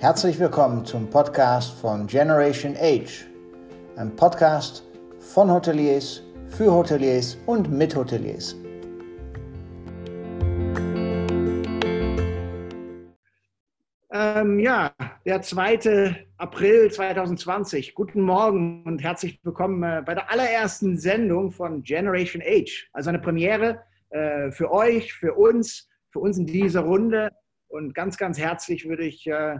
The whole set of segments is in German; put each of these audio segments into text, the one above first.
Herzlich willkommen zum Podcast von Generation Age, ein Podcast von Hoteliers, für Hoteliers und mit Hoteliers. Ähm, ja, der 2. April 2020. Guten Morgen und herzlich willkommen äh, bei der allerersten Sendung von Generation Age. Also eine Premiere äh, für euch, für uns, für uns in dieser Runde. Und ganz, ganz herzlich würde ich äh,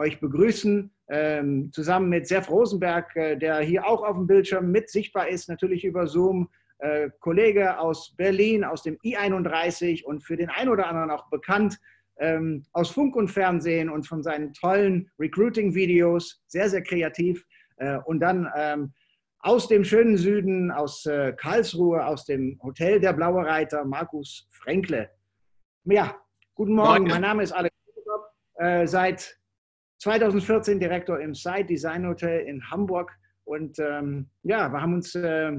euch begrüßen, ähm, zusammen mit Sef Rosenberg, äh, der hier auch auf dem Bildschirm mit sichtbar ist, natürlich über Zoom. Äh, Kollege aus Berlin, aus dem I31 und für den einen oder anderen auch bekannt ähm, aus Funk und Fernsehen und von seinen tollen Recruiting-Videos, sehr, sehr kreativ. Äh, und dann ähm, aus dem schönen Süden, aus äh, Karlsruhe, aus dem Hotel der Blaue Reiter, Markus Fränkle. Ja, guten Morgen, mein Name ist Alex. Äh, seit 2014 Direktor im Site Design Hotel in Hamburg. Und ähm, ja, wir haben uns äh,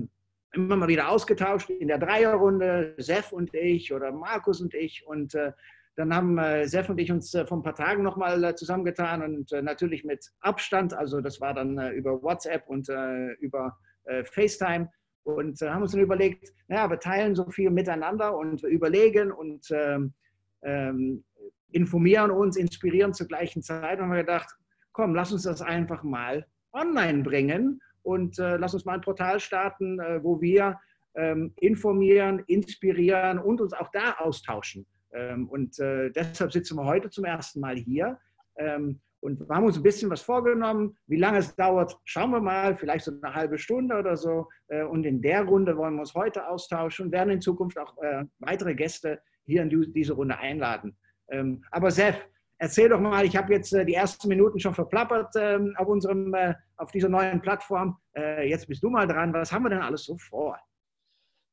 immer mal wieder ausgetauscht in der Dreierrunde, Sef und ich oder Markus und ich. Und äh, dann haben äh, Sef und ich uns äh, vor ein paar Tagen nochmal äh, zusammengetan und äh, natürlich mit Abstand. Also das war dann äh, über WhatsApp und äh, über FaceTime. Und haben uns dann überlegt, naja, wir teilen so viel miteinander und überlegen und ähm, ähm, informieren uns, inspirieren zur gleichen Zeit. Und haben wir gedacht, komm, lass uns das einfach mal online bringen und äh, lass uns mal ein Portal starten, äh, wo wir ähm, informieren, inspirieren und uns auch da austauschen. Ähm, und äh, deshalb sitzen wir heute zum ersten Mal hier. Ähm, und wir haben uns ein bisschen was vorgenommen. Wie lange es dauert, schauen wir mal, vielleicht so eine halbe Stunde oder so. Äh, und in der Runde wollen wir uns heute austauschen und werden in Zukunft auch äh, weitere Gäste hier in diese Runde einladen. Ähm, aber Sef, erzähl doch mal, ich habe jetzt äh, die ersten Minuten schon verplappert ähm, auf, unserem, äh, auf dieser neuen Plattform. Äh, jetzt bist du mal dran. Was haben wir denn alles so vor?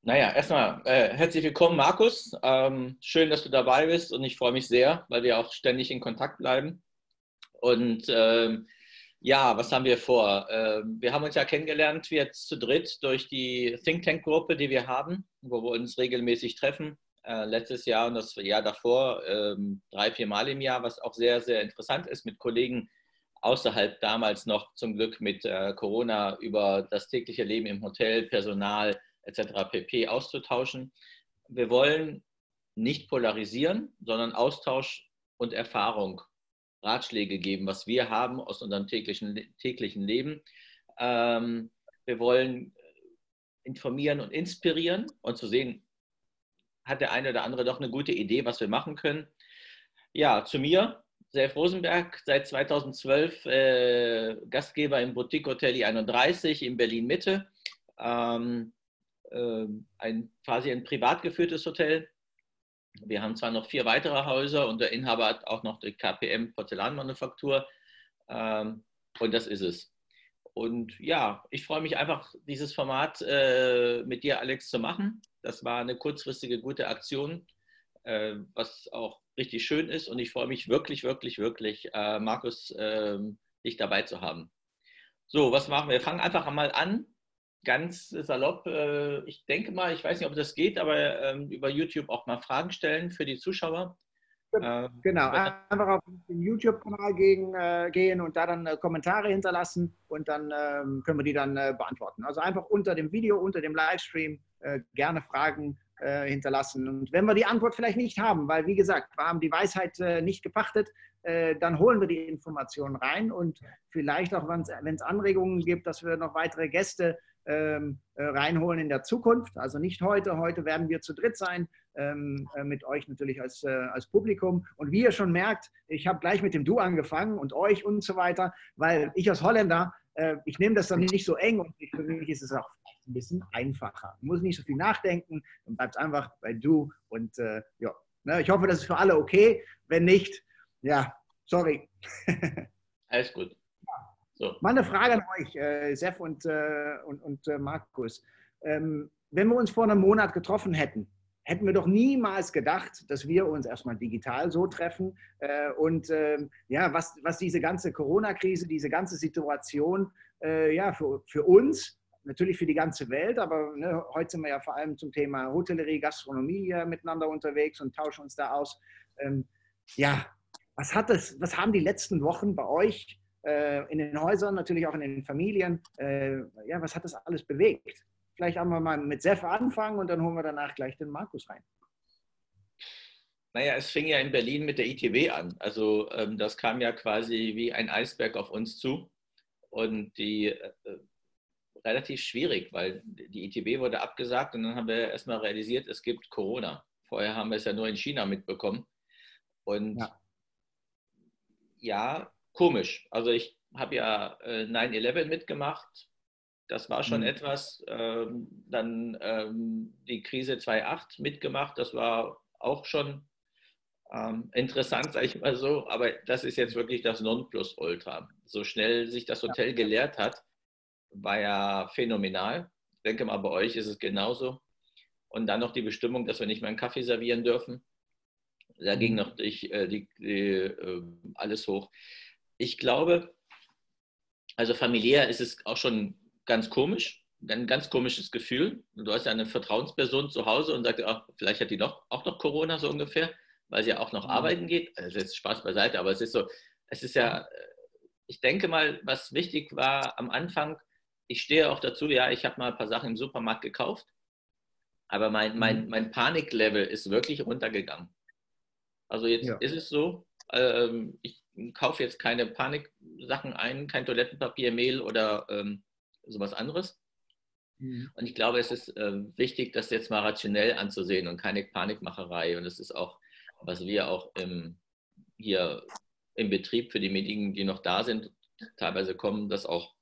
Naja, erstmal äh, herzlich willkommen, Markus. Ähm, schön, dass du dabei bist und ich freue mich sehr, weil wir auch ständig in Kontakt bleiben. Und ähm, ja, was haben wir vor? Ähm, wir haben uns ja kennengelernt jetzt zu dritt durch die Think Tank Gruppe, die wir haben, wo wir uns regelmäßig treffen äh, letztes Jahr und das Jahr davor ähm, drei, vier Mal im Jahr, was auch sehr, sehr interessant ist, mit Kollegen außerhalb damals noch zum Glück mit äh, Corona über das tägliche Leben im Hotel, Personal etc. pp. auszutauschen. Wir wollen nicht polarisieren, sondern Austausch und Erfahrung, Ratschläge geben, was wir haben aus unserem täglichen, täglichen Leben. Ähm, wir wollen informieren und inspirieren und zu sehen, hat der eine oder andere doch eine gute Idee, was wir machen können. Ja, zu mir, Self Rosenberg, seit 2012 äh, Gastgeber im Boutique Hotel 31 in Berlin Mitte. Ähm, äh, ein quasi ein privat geführtes Hotel. Wir haben zwar noch vier weitere Häuser und der Inhaber hat auch noch die KPM Porzellanmanufaktur. Ähm, und das ist es. Und ja, ich freue mich einfach, dieses Format äh, mit dir, Alex, zu machen. Das war eine kurzfristige, gute Aktion, äh, was auch richtig schön ist. Und ich freue mich wirklich, wirklich, wirklich, äh, Markus, ähm, dich dabei zu haben. So, was machen wir? Wir fangen einfach mal an. Ganz salopp. Äh, ich denke mal, ich weiß nicht, ob das geht, aber ähm, über YouTube auch mal Fragen stellen für die Zuschauer. Ähm, genau, einfach auf den YouTube-Kanal gehen, äh, gehen und da dann äh, Kommentare hinterlassen und dann ähm, können wir die dann äh, beantworten. Also einfach unter dem Video, unter dem Livestream gerne Fragen hinterlassen. Und wenn wir die Antwort vielleicht nicht haben, weil wie gesagt, wir haben die Weisheit nicht gepachtet, dann holen wir die Informationen rein und vielleicht auch, wenn es Anregungen gibt, dass wir noch weitere Gäste ähm, äh, reinholen in der Zukunft. Also nicht heute. Heute werden wir zu dritt sein, ähm, äh, mit euch natürlich als, äh, als Publikum. Und wie ihr schon merkt, ich habe gleich mit dem Du angefangen und euch und so weiter, weil ich als Holländer, äh, ich nehme das dann nicht so eng und für mich ist es auch ein bisschen einfacher. Ich muss nicht so viel nachdenken, dann bleibt einfach bei Du und ja. Ne, ich hoffe, das ist für alle okay. Wenn nicht, ja, sorry. Alles gut. So. Mal Frage an euch, äh, Sef und, äh, und, und äh, Markus. Ähm, wenn wir uns vor einem Monat getroffen hätten, hätten wir doch niemals gedacht, dass wir uns erstmal digital so treffen. Äh, und ähm, ja, was, was diese ganze Corona-Krise, diese ganze Situation äh, ja, für, für uns, natürlich für die ganze Welt, aber ne, heute sind wir ja vor allem zum Thema Hotellerie, Gastronomie miteinander unterwegs und tauschen uns da aus. Ähm, ja, Was, hat das, was haben die letzten Wochen bei euch in den Häusern, natürlich auch in den Familien, äh, ja, was hat das alles bewegt? Vielleicht haben wir mal mit Sef anfangen und dann holen wir danach gleich den Markus rein. Naja, es fing ja in Berlin mit der ITW an. Also ähm, das kam ja quasi wie ein Eisberg auf uns zu. Und die äh, relativ schwierig, weil die ITB wurde abgesagt und dann haben wir erstmal realisiert, es gibt Corona. Vorher haben wir es ja nur in China mitbekommen. Und ja, ja komisch. Also ich habe ja äh, 9-11 mitgemacht. Das war schon mhm. etwas. Ähm, dann ähm, die Krise 2.8 mitgemacht. Das war auch schon ähm, interessant, sage ich mal so, aber das ist jetzt wirklich das Nonplusultra. So schnell sich das Hotel geleert hat, war ja phänomenal. Ich denke mal, bei euch ist es genauso. Und dann noch die Bestimmung, dass wir nicht mehr einen Kaffee servieren dürfen. Da ging mhm. noch die, äh, die, die, äh, alles hoch. Ich glaube, also familiär ist es auch schon ganz komisch, ein ganz komisches Gefühl. Du hast ja eine Vertrauensperson zu Hause und sagst, ach, vielleicht hat die noch, auch noch Corona so ungefähr weil sie auch noch mhm. arbeiten geht. Also ist Spaß beiseite, aber es ist so, es ist ja, äh, ich denke mal, was wichtig war am Anfang, ich stehe auch dazu, ja, ich habe mal ein paar Sachen im Supermarkt gekauft, aber mein, mein, mhm. mein Paniklevel ist wirklich runtergegangen. Also jetzt ja. ist es so, ähm, ich kaufe jetzt keine Paniksachen ein, kein Toilettenpapier, Mehl oder ähm, sowas anderes. Mhm. Und ich glaube, es ist äh, wichtig, das jetzt mal rationell anzusehen und keine Panikmacherei. Und es ist auch was wir auch im, hier im Betrieb für die Medien, die noch da sind, teilweise kommen, das auch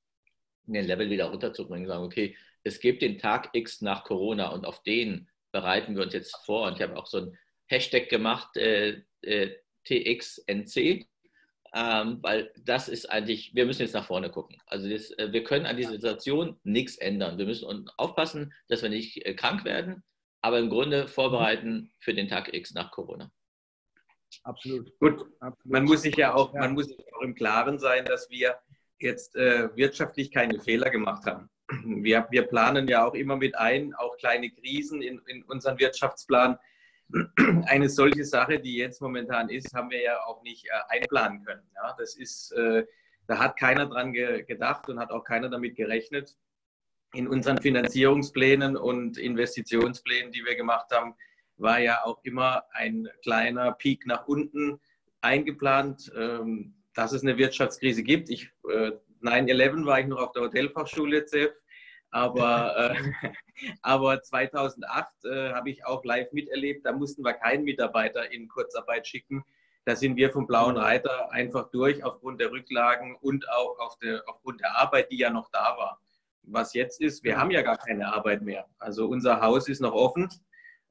in den Level wieder runterzubringen, sagen, okay, es gibt den Tag X nach Corona und auf den bereiten wir uns jetzt vor. Und ich habe auch so ein Hashtag gemacht, äh, äh, TXNC, ähm, weil das ist eigentlich, wir müssen jetzt nach vorne gucken. Also das, äh, wir können an dieser Situation nichts ändern. Wir müssen aufpassen, dass wir nicht äh, krank werden, aber im Grunde vorbereiten für den Tag X nach Corona. Absolut. Gut, Absolut. man muss sich ja auch, ja. man muss sich auch im Klaren sein, dass wir jetzt äh, wirtschaftlich keine Fehler gemacht haben. Wir, wir planen ja auch immer mit ein, auch kleine Krisen in, in unseren Wirtschaftsplan. Eine solche Sache, die jetzt momentan ist, haben wir ja auch nicht äh, einplanen können. Ja, das ist, äh, da hat keiner dran ge gedacht und hat auch keiner damit gerechnet. In unseren Finanzierungsplänen und Investitionsplänen, die wir gemacht haben, war ja auch immer ein kleiner Peak nach unten eingeplant, ähm, dass es eine Wirtschaftskrise gibt. Ich, äh, 9-11 war ich noch auf der Hotelfachschule ZEF, aber, äh, aber 2008 äh, habe ich auch live miterlebt, da mussten wir keinen Mitarbeiter in Kurzarbeit schicken. Da sind wir vom Blauen Reiter einfach durch aufgrund der Rücklagen und auch auf der, aufgrund der Arbeit, die ja noch da war. Was jetzt ist, wir haben ja gar keine Arbeit mehr. Also unser Haus ist noch offen.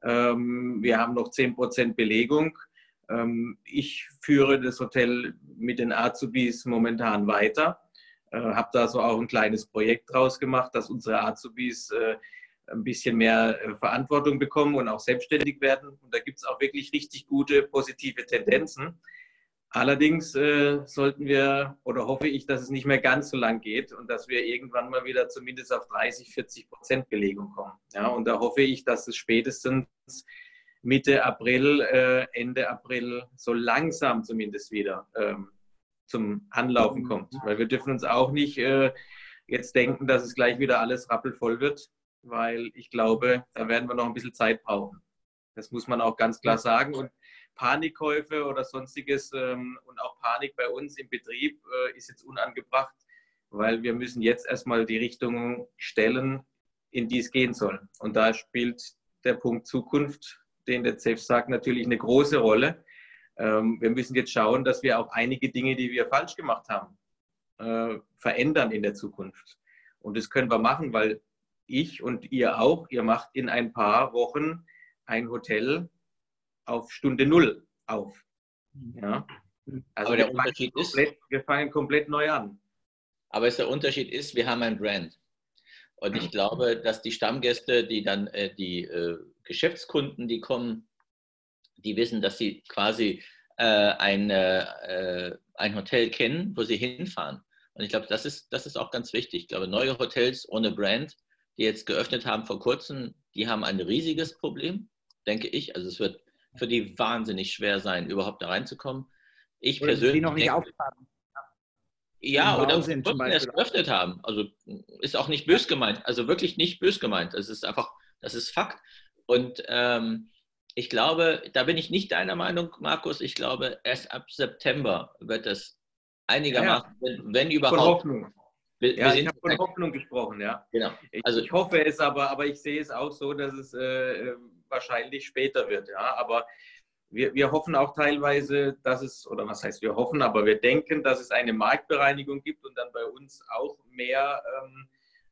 Ähm, wir haben noch 10% Belegung. Ähm, ich führe das Hotel mit den Azubis momentan weiter. Äh, habe da so auch ein kleines Projekt draus gemacht, dass unsere Azubis äh, ein bisschen mehr äh, Verantwortung bekommen und auch selbstständig werden. Und da gibt es auch wirklich richtig gute positive Tendenzen. Allerdings äh, sollten wir oder hoffe ich, dass es nicht mehr ganz so lang geht und dass wir irgendwann mal wieder zumindest auf 30, 40 Prozent Belegung kommen. Ja, und da hoffe ich, dass es spätestens Mitte April, äh, Ende April so langsam zumindest wieder ähm, zum Anlaufen mhm. kommt. Weil wir dürfen uns auch nicht äh, jetzt denken, dass es gleich wieder alles rappelvoll wird, weil ich glaube, da werden wir noch ein bisschen Zeit brauchen. Das muss man auch ganz klar sagen. Und Panikkäufe oder sonstiges ähm, und auch Panik bei uns im Betrieb äh, ist jetzt unangebracht, weil wir müssen jetzt erstmal die Richtung stellen, in die es gehen soll. Und da spielt der Punkt Zukunft, den der CEF sagt, natürlich eine große Rolle. Ähm, wir müssen jetzt schauen, dass wir auch einige Dinge, die wir falsch gemacht haben, äh, verändern in der Zukunft. Und das können wir machen, weil ich und ihr auch, ihr macht in ein paar Wochen ein Hotel, auf Stunde Null auf. Ja? Also aber der Unterschied komplett, ist, wir fangen komplett neu an. Aber der Unterschied ist, wir haben ein Brand. Und ich glaube, dass die Stammgäste, die dann äh, die äh, Geschäftskunden, die kommen, die wissen, dass sie quasi äh, ein, äh, ein Hotel kennen, wo sie hinfahren. Und ich glaube, das ist, das ist auch ganz wichtig. Ich glaube, neue Hotels ohne Brand, die jetzt geöffnet haben vor kurzem, die haben ein riesiges Problem, denke ich. Also es wird für die wahnsinnig schwer sein, überhaupt da reinzukommen. ich oder persönlich. Die noch nicht aufpassen. Ja, oder sind, erst geöffnet haben. Also ist auch nicht bös gemeint. Also wirklich nicht bös gemeint. Es ist einfach, das ist Fakt. Und ähm, ich glaube, da bin ich nicht deiner Meinung, Markus. Ich glaube, erst ab September wird es einigermaßen, ja, wenn, wenn, überhaupt. Von Hoffnung. Wir, ja, wir ich habe von Hoffnung gesprochen, ja. Genau. Also ich, ich, hoffe es aber, aber ich sehe es auch so, dass es äh, wahrscheinlich später wird, ja. Aber wir, wir hoffen auch teilweise, dass es, oder was heißt wir hoffen, aber wir denken, dass es eine Marktbereinigung gibt und dann bei uns auch mehr ähm,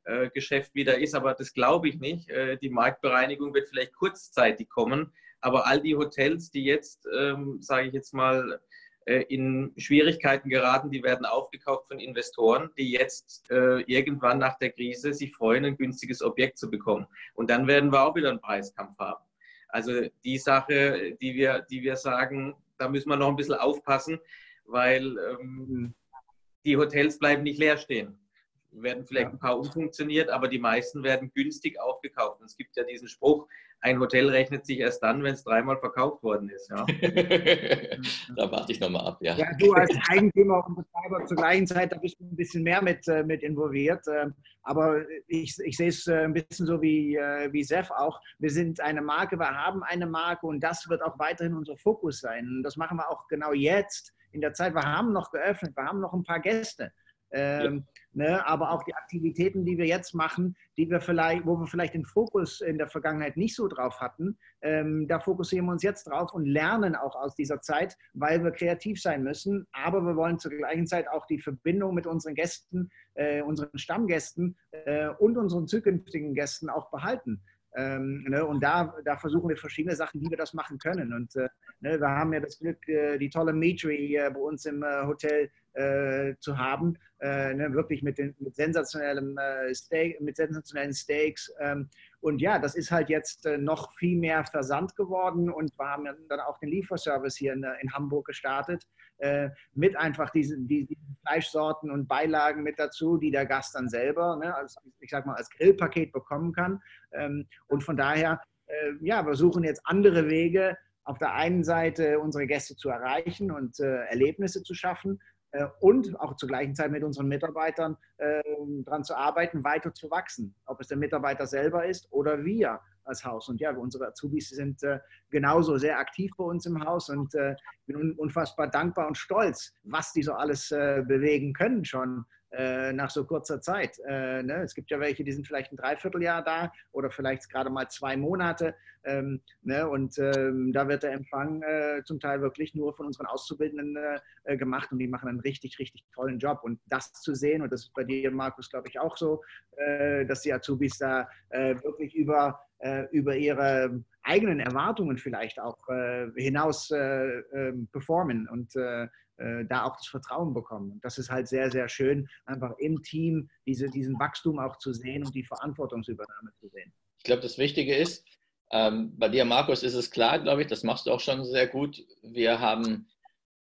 äh, Geschäft wieder ist. Aber das glaube ich nicht. Äh, die Marktbereinigung wird vielleicht kurzzeitig kommen, aber all die Hotels, die jetzt, ähm, sage ich jetzt mal, äh, in Schwierigkeiten geraten, die werden aufgekauft von Investoren, die jetzt äh, irgendwann nach der Krise sich freuen, ein günstiges Objekt zu bekommen. Und dann werden wir auch wieder einen Preiskampf haben. Also die Sache, die wir, die wir sagen, da müssen wir noch ein bisschen aufpassen, weil ähm, die Hotels bleiben nicht leer stehen. Werden vielleicht ein paar umfunktioniert, aber die meisten werden günstig aufgekauft. Und es gibt ja diesen Spruch, ein Hotel rechnet sich erst dann, wenn es dreimal verkauft worden ist. Ja. da warte ich nochmal ab, ja. Ja, du als Eigentümer und Betreiber zur gleichen Zeit, da bist du ein bisschen mehr mit, äh, mit involviert. Ähm, aber ich, ich sehe es äh, ein bisschen so wie, äh, wie Sef auch. Wir sind eine Marke, wir haben eine Marke und das wird auch weiterhin unser Fokus sein. Und das machen wir auch genau jetzt in der Zeit. Wir haben noch geöffnet, wir haben noch ein paar Gäste. Ähm, ja. Ne, aber auch die Aktivitäten, die wir jetzt machen, die wir vielleicht, wo wir vielleicht den Fokus in der Vergangenheit nicht so drauf hatten, ähm, da fokussieren wir uns jetzt drauf und lernen auch aus dieser Zeit, weil wir kreativ sein müssen. Aber wir wollen zur gleichen Zeit auch die Verbindung mit unseren Gästen, äh, unseren Stammgästen äh, und unseren zukünftigen Gästen auch behalten. Ähm, ne, und da, da versuchen wir verschiedene Sachen, wie wir das machen können. Und äh, ne, wir haben ja das Glück, äh, die tolle Metri äh, bei uns im äh, Hotel äh, zu haben, äh, ne, wirklich mit, den, mit, sensationellem, Steak, mit sensationellen Steaks. Ähm, und ja, das ist halt jetzt noch viel mehr Versand geworden und wir haben dann auch den Lieferservice hier in, in Hamburg gestartet mit einfach diesen, diesen, Fleischsorten und Beilagen mit dazu, die der Gast dann selber, ne, als, ich sag mal, als Grillpaket bekommen kann. Ähm, und von daher, ja, wir suchen jetzt andere Wege, auf der einen Seite unsere Gäste zu erreichen und äh, Erlebnisse zu schaffen äh, und auch zur gleichen Zeit mit unseren Mitarbeitern äh, daran zu arbeiten, weiter zu wachsen. Ob es der Mitarbeiter selber ist oder wir als Haus. Und ja, unsere Azubis sind äh, genauso sehr aktiv bei uns im Haus und äh, bin unfassbar dankbar und stolz, was die so alles äh, bewegen können schon äh, nach so kurzer Zeit. Äh, ne? Es gibt ja welche, die sind vielleicht ein Dreivierteljahr da oder vielleicht gerade mal zwei Monate. Ähm, ne? Und ähm, da wird der Empfang äh, zum Teil wirklich nur von unseren Auszubildenden äh, gemacht und die machen einen richtig, richtig tollen Job. Und das zu sehen, und das ist bei dir, Markus, glaube ich, auch so, äh, dass die Azubis da äh, wirklich über, über ihre eigenen Erwartungen vielleicht auch hinaus ähm, performen und äh, da auch das Vertrauen bekommen. Und das ist halt sehr, sehr schön, einfach im Team diese, diesen Wachstum auch zu sehen und die Verantwortungsübernahme zu sehen. Ich glaube, das Wichtige ist, ähm, bei dir, Markus, ist es klar, glaube ich, das machst du auch schon sehr gut. Wir haben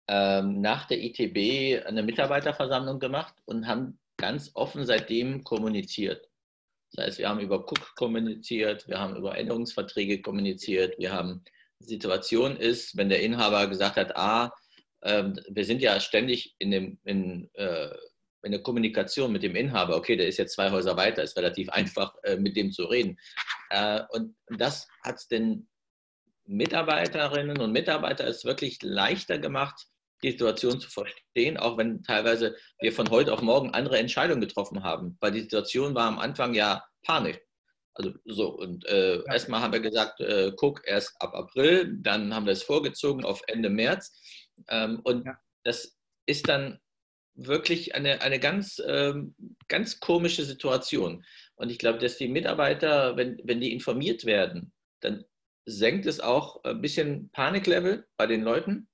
ähm, nach der ITB eine Mitarbeiterversammlung gemacht und haben ganz offen seitdem kommuniziert. Das heißt, wir haben über Cook kommuniziert, wir haben über Änderungsverträge kommuniziert, wir haben, Situation ist, wenn der Inhaber gesagt hat, ah, ähm, wir sind ja ständig in, dem, in, äh, in der Kommunikation mit dem Inhaber. Okay, der ist jetzt zwei Häuser weiter, ist relativ einfach, äh, mit dem zu reden. Äh, und das hat es den Mitarbeiterinnen und Mitarbeitern es wirklich leichter gemacht, die Situation zu verstehen, auch wenn teilweise wir von heute auf morgen andere Entscheidungen getroffen haben. Weil die Situation war am Anfang ja Panik. Also so, und äh, ja. erstmal haben wir gesagt, äh, guck, erst ab April, dann haben wir es vorgezogen auf Ende März. Ähm, und ja. das ist dann wirklich eine, eine ganz, ähm, ganz komische Situation. Und ich glaube, dass die Mitarbeiter, wenn, wenn die informiert werden, dann senkt es auch ein bisschen Paniklevel bei den Leuten.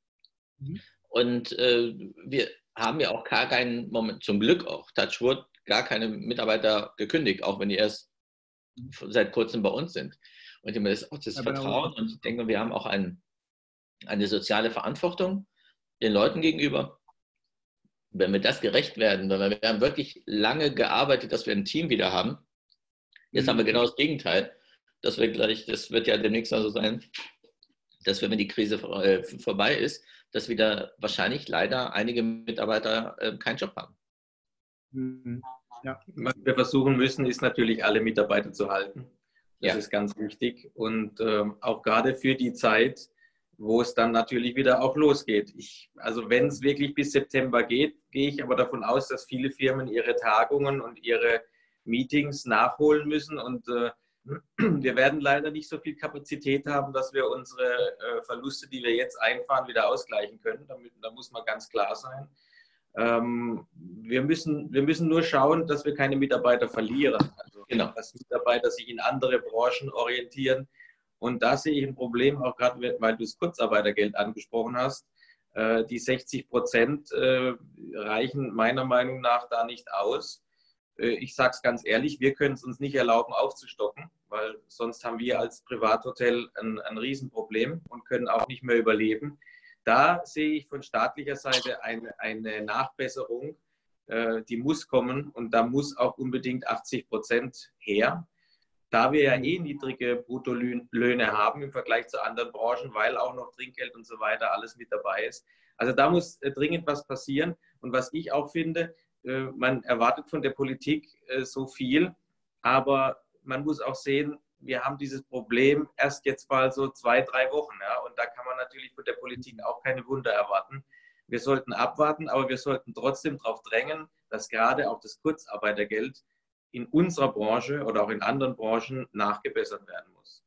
Mhm. Und äh, wir haben ja auch gar keinen Moment, zum Glück auch, Touchwood, gar keine Mitarbeiter gekündigt, auch wenn die erst mhm. seit kurzem bei uns sind. Und immer das, auch das ja, Vertrauen. Und ich denke, wir haben auch ein, eine soziale Verantwortung den Leuten gegenüber. Wenn wir das gerecht werden, weil wir haben wirklich lange gearbeitet, dass wir ein Team wieder haben. Jetzt mhm. haben wir genau das Gegenteil. Dass wir gleich, das wird ja demnächst mal so sein, dass wenn die Krise äh, vorbei ist, dass wieder wahrscheinlich leider einige Mitarbeiter äh, keinen Job haben. Mhm. Ja. Was wir versuchen müssen, ist natürlich alle Mitarbeiter zu halten. Das ja. ist ganz wichtig. Und ähm, auch gerade für die Zeit, wo es dann natürlich wieder auch losgeht. Ich, also wenn es wirklich bis September geht, gehe ich aber davon aus, dass viele Firmen ihre Tagungen und ihre Meetings nachholen müssen. Und äh, wir werden leider nicht so viel Kapazität haben, dass wir unsere äh, Verluste, die wir jetzt einfahren, wieder ausgleichen können. Damit, da muss man ganz klar sein. Ähm, wir, müssen, wir müssen nur schauen, dass wir keine Mitarbeiter verlieren. Also, genau. dass Mitarbeiter sich in andere Branchen orientieren. Und da sehe ich ein Problem, auch gerade weil du das Kurzarbeitergeld angesprochen hast. Äh, die 60 Prozent äh, reichen meiner Meinung nach da nicht aus. Äh, ich sage es ganz ehrlich, wir können es uns nicht erlauben, aufzustocken, weil sonst haben wir als Privathotel ein, ein Riesenproblem und können auch nicht mehr überleben. Da sehe ich von staatlicher Seite eine, eine Nachbesserung, die muss kommen und da muss auch unbedingt 80 Prozent her. Da wir ja eh niedrige Bruttolöhne haben im Vergleich zu anderen Branchen, weil auch noch Trinkgeld und so weiter alles mit dabei ist. Also da muss äh, dringend was passieren. Und was ich auch finde, äh, man erwartet von der Politik äh, so viel, aber man muss auch sehen, wir haben dieses Problem erst jetzt mal so zwei, drei Wochen. Ja, und da kann man natürlich von der Politik auch keine Wunder erwarten. Wir sollten abwarten, aber wir sollten trotzdem darauf drängen, dass gerade auch das Kurzarbeitergeld in unserer Branche oder auch in anderen Branchen nachgebessert werden muss.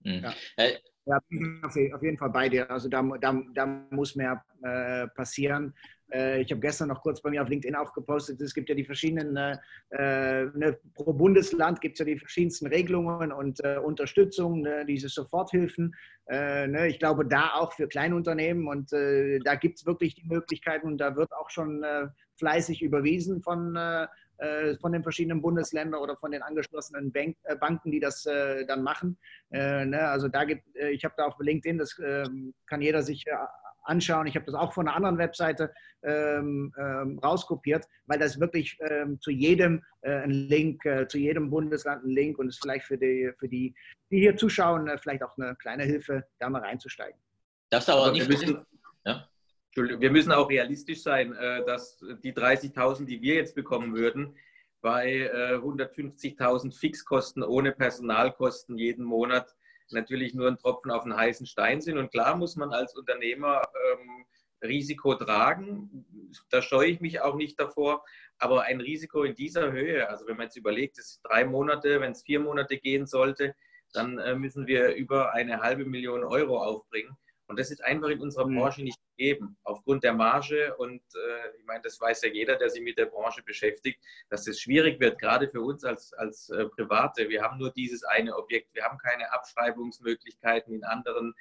Mhm. Ja. Äh, ja, auf jeden Fall bei dir. Also da, da, da muss mehr äh, passieren. Äh, ich habe gestern noch kurz bei mir auf LinkedIn auch gepostet, es gibt ja die verschiedenen, äh, äh ne, pro Bundesland gibt es ja die verschiedensten Regelungen und äh, Unterstützung, ne, diese Soforthilfen. Äh, ne, ich glaube, da auch für Kleinunternehmen und äh, da gibt es wirklich die Möglichkeiten und da wird auch schon fleißig überwiesen von, von den verschiedenen Bundesländern oder von den angeschlossenen Bank, Banken, die das dann machen. Ne, also da gibt, ich habe da auf LinkedIn, das ähm, kann jeder sich anschauen. Ich habe das auch von einer anderen Webseite ähm, ähm, rauskopiert, weil das wirklich ähm, zu jedem äh, ein Link, äh, zu jedem Bundesland ein Link und ist vielleicht für die, für die, die hier zuschauen, äh, vielleicht auch eine kleine Hilfe, da mal reinzusteigen. Das aber nicht. Wir müssen, ja? Wir müssen auch realistisch sein, äh, dass die 30.000, die wir jetzt bekommen würden, bei 150.000 äh, Fixkosten ohne Personalkosten jeden Monat natürlich nur ein Tropfen auf einen heißen Stein sind. Und klar muss man als Unternehmer ähm, Risiko tragen. Da scheue ich mich auch nicht davor. Aber ein Risiko in dieser Höhe, also wenn man jetzt überlegt, es sind drei Monate, wenn es vier Monate gehen sollte, dann äh, müssen wir über eine halbe Million Euro aufbringen. Und das ist einfach in unserer mhm. Branche nicht gegeben. Aufgrund der Marge und äh, ich meine, das weiß ja jeder, der sich mit der Branche beschäftigt, dass es schwierig wird, gerade für uns als, als äh, Private. Wir haben nur dieses eine Objekt. Wir haben keine Abschreibungsmöglichkeiten in anderen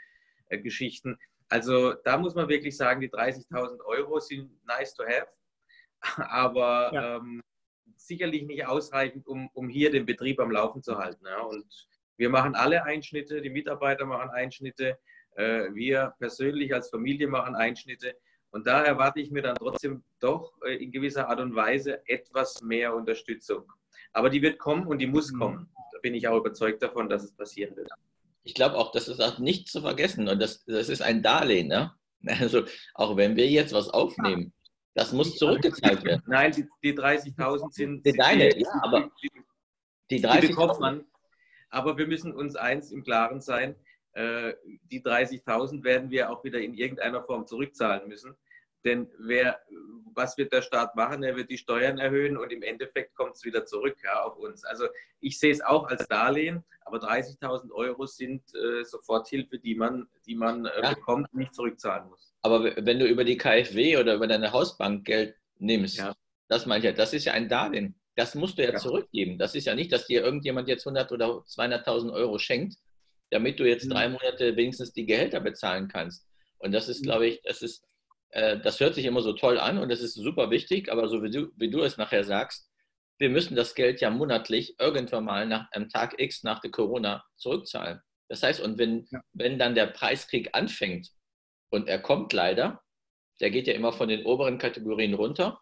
äh, Geschichten. Also da muss man wirklich sagen, die 30.000 Euro sind nice to have, aber ja. ähm, sicherlich nicht ausreichend, um, um hier den Betrieb am Laufen zu halten. Ja. Und wir machen alle Einschnitte, die Mitarbeiter machen Einschnitte. Äh, wir persönlich als Familie machen Einschnitte. Und da erwarte ich mir dann trotzdem doch äh, in gewisser Art und Weise etwas mehr Unterstützung. Aber die wird kommen und die muss mhm. kommen. Da bin ich auch überzeugt davon, dass es passieren wird. Ich glaube auch, das ist auch nicht zu vergessen. Und das, das ist ein Darlehen. Ne? Also auch wenn wir jetzt was aufnehmen, das muss zurückgezahlt werden. Nein, die, die 30.000 sind. Die deine, ja, aber die 30.000 bekommt man. Aber wir müssen uns eins im Klaren sein, die 30.000 werden wir auch wieder in irgendeiner Form zurückzahlen müssen. Denn wer, was wird der Staat machen? Er wird die Steuern erhöhen und im Endeffekt kommt es wieder zurück ja, auf uns. Also ich sehe es auch als Darlehen, aber 30.000 Euro sind äh, Soforthilfe, die man, die man äh, ja. bekommt und nicht zurückzahlen muss. Aber wenn du über die KfW oder über deine Hausbank Geld nimmst, ja. das meine ich ja, das ist ja ein Darlehen. Das musst du ja, ja, zurückgeben. Das ist ja nicht, dass dir irgendjemand jetzt 100 oder 200.000 Euro schenkt, damit du jetzt drei mhm. Monate wenigstens die Gehälter bezahlen kannst. Und das ist, mhm. glaube ich, das ist, äh, das hört sich immer so toll an und das ist super wichtig, aber so wie du, wie du es nachher sagst, wir müssen das Geld ja monatlich irgendwann mal nach einem Tag X nach der Corona zurückzahlen. Das heißt, und wenn, ja. wenn dann der Preiskrieg anfängt und er kommt leider, der geht ja immer von den oberen Kategorien runter.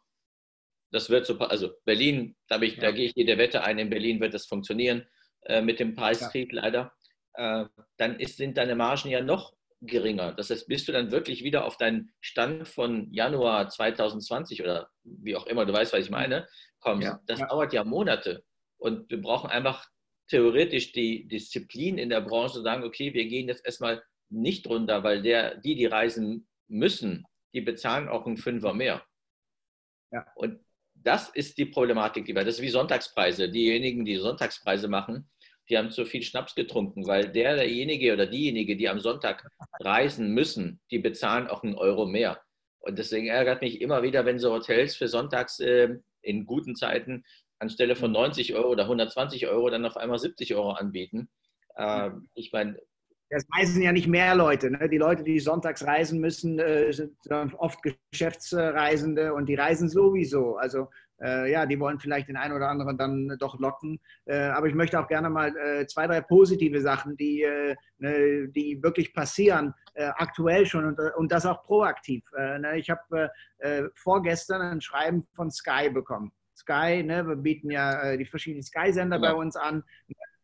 Das wird so, also Berlin, da, ich, ja. da gehe ich jede Wette ein, in Berlin wird das funktionieren äh, mit dem Preiskrieg ja. leider. Äh, dann ist, sind deine Margen ja noch geringer. Das heißt, bis du dann wirklich wieder auf deinen Stand von Januar 2020 oder wie auch immer, du weißt, was ich meine, kommst, ja, das ja. dauert ja Monate. Und wir brauchen einfach theoretisch die Disziplin in der Branche zu sagen, okay, wir gehen jetzt erstmal nicht runter, weil der, die, die reisen müssen, die bezahlen auch einen Fünfer mehr. Ja. Und das ist die Problematik, die wir, das ist wie Sonntagspreise. Diejenigen, die Sonntagspreise machen, die haben zu viel Schnaps getrunken, weil der, derjenige oder diejenige, die am Sonntag reisen müssen, die bezahlen auch einen Euro mehr. Und deswegen ärgert mich immer wieder, wenn so Hotels für Sonntags äh, in guten Zeiten anstelle von 90 Euro oder 120 Euro dann auf einmal 70 Euro anbieten. Äh, ich meine, es reisen ja nicht mehr Leute. Ne? Die Leute, die sonntags reisen müssen, äh, sind oft Geschäftsreisende und die reisen sowieso. Also äh, ja, die wollen vielleicht den einen oder anderen dann doch locken. Äh, aber ich möchte auch gerne mal äh, zwei, drei positive Sachen, die, äh, ne, die wirklich passieren, äh, aktuell schon und, und das auch proaktiv. Ne? Ich habe vorgestern ein Schreiben von Sky bekommen. Sky, ne, wir bieten ja die verschiedenen Sky-Sender ja. bei uns an.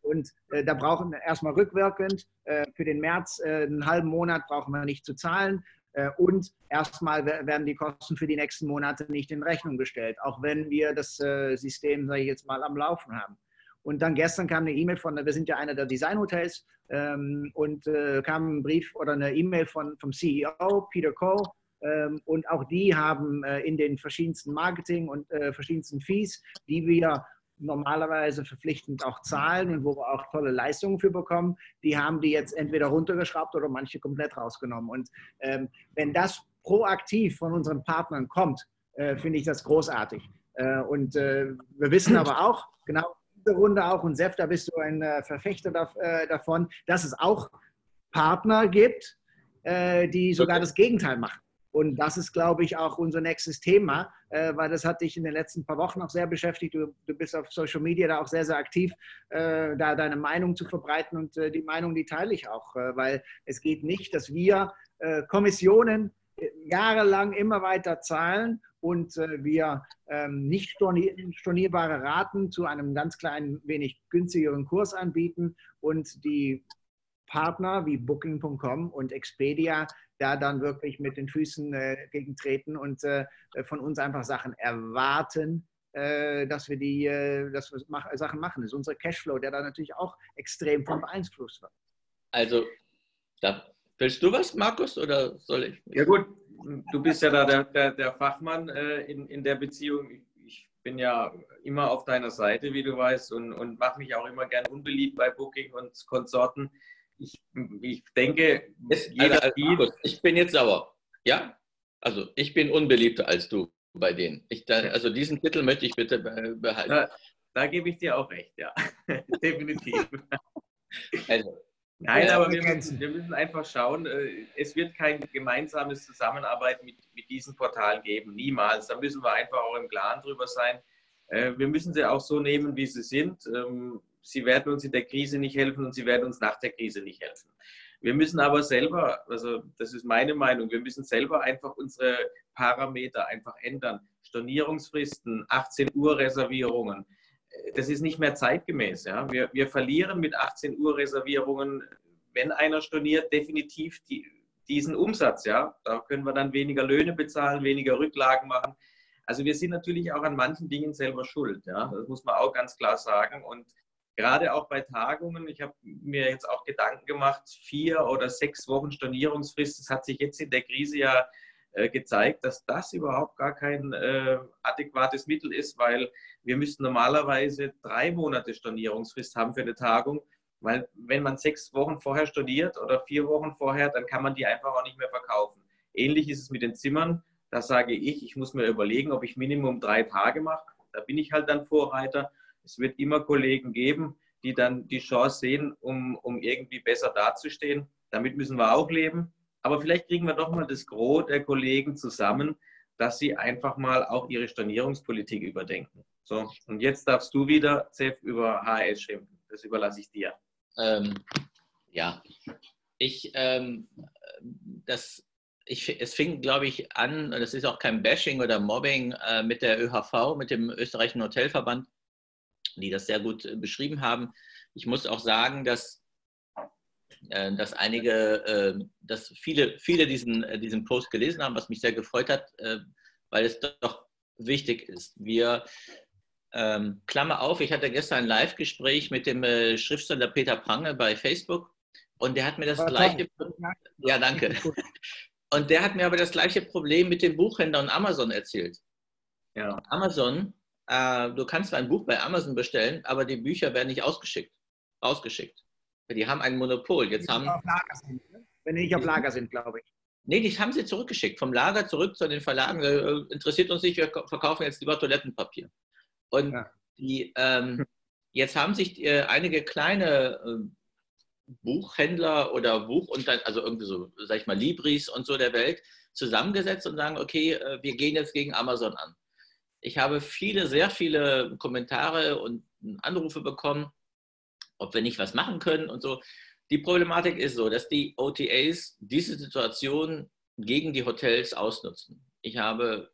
Und äh, da brauchen wir erstmal rückwirkend äh, für den März äh, einen halben Monat brauchen wir nicht zu zahlen. Äh, und erstmal werden die Kosten für die nächsten Monate nicht in Rechnung gestellt, auch wenn wir das äh, System, sage ich jetzt mal, am Laufen haben. Und dann gestern kam eine E-Mail von, wir sind ja einer der Designhotels, ähm, und äh, kam ein Brief oder eine E-Mail vom CEO, Peter Cole, ähm, und auch die haben äh, in den verschiedensten Marketing und äh, verschiedensten Fees, die wir normalerweise verpflichtend auch zahlen und wo wir auch tolle Leistungen für bekommen, die haben die jetzt entweder runtergeschraubt oder manche komplett rausgenommen. Und ähm, wenn das proaktiv von unseren Partnern kommt, äh, finde ich das großartig. Äh, und äh, wir wissen aber auch, genau diese Runde auch, und Sef, da bist du ein äh, Verfechter da, äh, davon, dass es auch Partner gibt, äh, die sogar das Gegenteil machen. Und das ist, glaube ich, auch unser nächstes Thema, äh, weil das hat dich in den letzten paar Wochen auch sehr beschäftigt. Du, du bist auf Social Media da auch sehr, sehr aktiv, äh, da deine Meinung zu verbreiten. Und äh, die Meinung, die teile ich auch, äh, weil es geht nicht, dass wir äh, Kommissionen äh, jahrelang immer weiter zahlen und wir ähm, nicht stornierbare Raten zu einem ganz kleinen, wenig günstigeren Kurs anbieten und die Partner wie Booking.com und Expedia da dann wirklich mit den Füßen äh, gegentreten und äh, von uns einfach Sachen erwarten, äh, dass wir die äh, dass wir mach, Sachen machen. Das ist unser Cashflow, der da natürlich auch extrem von beeinflusst wird. Also, da, willst du was, Markus, oder soll ich? Ja gut, du bist ja da der, der, der Fachmann äh, in, in der Beziehung. Ich bin ja immer auf deiner Seite, wie du weißt, und, und mache mich auch immer gern unbeliebt bei Booking und Konsorten ich, ich denke, es, jeder also, also, ich bin jetzt sauer. Ja? Also ich bin unbeliebter als du bei denen. Ich, da, also diesen Titel möchte ich bitte behalten. Da, da gebe ich dir auch recht, ja. Definitiv. Also, Nein, aber wir müssen, wir müssen, einfach schauen, äh, es wird kein gemeinsames Zusammenarbeiten mit, mit diesen Portalen geben, niemals. Da müssen wir einfach auch im Klaren drüber sein. Äh, wir müssen sie auch so nehmen, wie sie sind. Sie werden uns in der Krise nicht helfen und sie werden uns nach der Krise nicht helfen. Wir müssen aber selber, also das ist meine Meinung, wir müssen selber einfach unsere Parameter einfach ändern. Stornierungsfristen, 18 Uhr Reservierungen, das ist nicht mehr zeitgemäß. Ja? Wir, wir verlieren mit 18 Uhr Reservierungen, wenn einer storniert, definitiv die, diesen Umsatz. Ja? Da können wir dann weniger Löhne bezahlen, weniger Rücklagen machen. Also wir sind natürlich auch an manchen Dingen selber schuld. Ja? Das muss man auch ganz klar sagen. Und gerade auch bei Tagungen, ich habe mir jetzt auch Gedanken gemacht, vier oder sechs Wochen Stornierungsfrist, das hat sich jetzt in der Krise ja äh, gezeigt, dass das überhaupt gar kein äh, adäquates Mittel ist, weil wir müssten normalerweise drei Monate Stornierungsfrist haben für eine Tagung, weil wenn man sechs Wochen vorher storniert oder vier Wochen vorher, dann kann man die einfach auch nicht mehr verkaufen. Ähnlich ist es mit den Zimmern. Da sage ich, ich muss mir überlegen, ob ich Minimum drei Tage mache. Da bin ich halt dann Vorreiter. Es wird immer Kollegen geben, die dann die Chance sehen, um, um irgendwie besser dazustehen. Damit müssen wir auch leben. Aber vielleicht kriegen wir doch mal das Gros der Kollegen zusammen, dass sie einfach mal auch ihre Stornierungspolitik überdenken. So, und jetzt darfst du wieder, Zef, über HS schimpfen. Das überlasse ich dir. Ähm, ja, ich, ähm, das, ich, es fing, glaube ich, an, das ist auch kein Bashing oder Mobbing äh, mit der ÖHV, mit dem österreichischen Hotelverband, die das sehr gut äh, beschrieben haben. Ich muss auch sagen, dass äh, dass einige, äh, dass viele, viele diesen, diesen Post gelesen haben, was mich sehr gefreut hat, weil es doch wichtig ist. Wir, ähm, Klammer auf, ich hatte gestern ein Live-Gespräch mit dem äh, Schriftsteller Peter Prange bei Facebook und der hat mir das gleiche. Ja, danke. Und der hat mir aber das gleiche Problem mit dem Buchhändler und Amazon erzählt. Ja. Amazon, äh, du kannst ein Buch bei Amazon bestellen, aber die Bücher werden nicht ausgeschickt. Ausgeschickt. Die haben ein Monopol. Jetzt haben, sind, ne? Wenn die nicht auf Lager sind, glaube ich. Nee, die haben sie zurückgeschickt. Vom Lager zurück zu den Verlagen. Äh, interessiert uns nicht, wir verkaufen jetzt lieber Toilettenpapier. Und ja. die, ähm, jetzt haben sich äh, einige kleine äh, Buchhändler oder Buch und dann, also irgendwie so, sag ich mal, Libris und so der Welt zusammengesetzt und sagen, okay, äh, wir gehen jetzt gegen Amazon an. Ich habe viele, sehr viele Kommentare und Anrufe bekommen, ob wir nicht was machen können und so. Die Problematik ist so, dass die OTAs diese Situation gegen die Hotels ausnutzen. Ich habe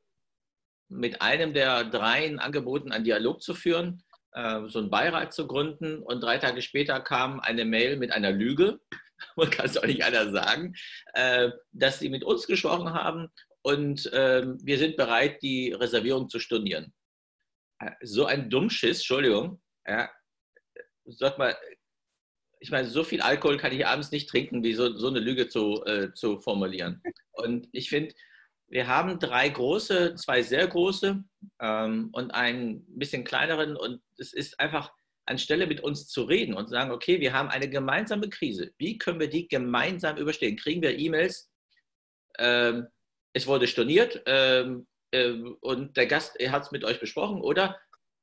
mit einem der dreien angeboten, einen Dialog zu führen äh, so einen Beirat zu gründen und drei Tage später kam eine Mail mit einer Lüge, man kann es auch nicht einer sagen, äh, dass sie mit uns gesprochen haben und ähm, wir sind bereit, die Reservierung zu stornieren. Äh, so ein Dummschiss, Entschuldigung, ja, sag mal, ich meine, so viel Alkohol kann ich abends nicht trinken, wie so, so eine Lüge zu, äh, zu formulieren. Und ich finde, wir haben drei große, zwei sehr große ähm, und einen bisschen kleineren. Und es ist einfach anstelle mit uns zu reden und zu sagen, okay, wir haben eine gemeinsame Krise. Wie können wir die gemeinsam überstehen? Kriegen wir E-Mails? Ähm, es wurde storniert ähm, äh, und der Gast hat es mit euch besprochen. Oder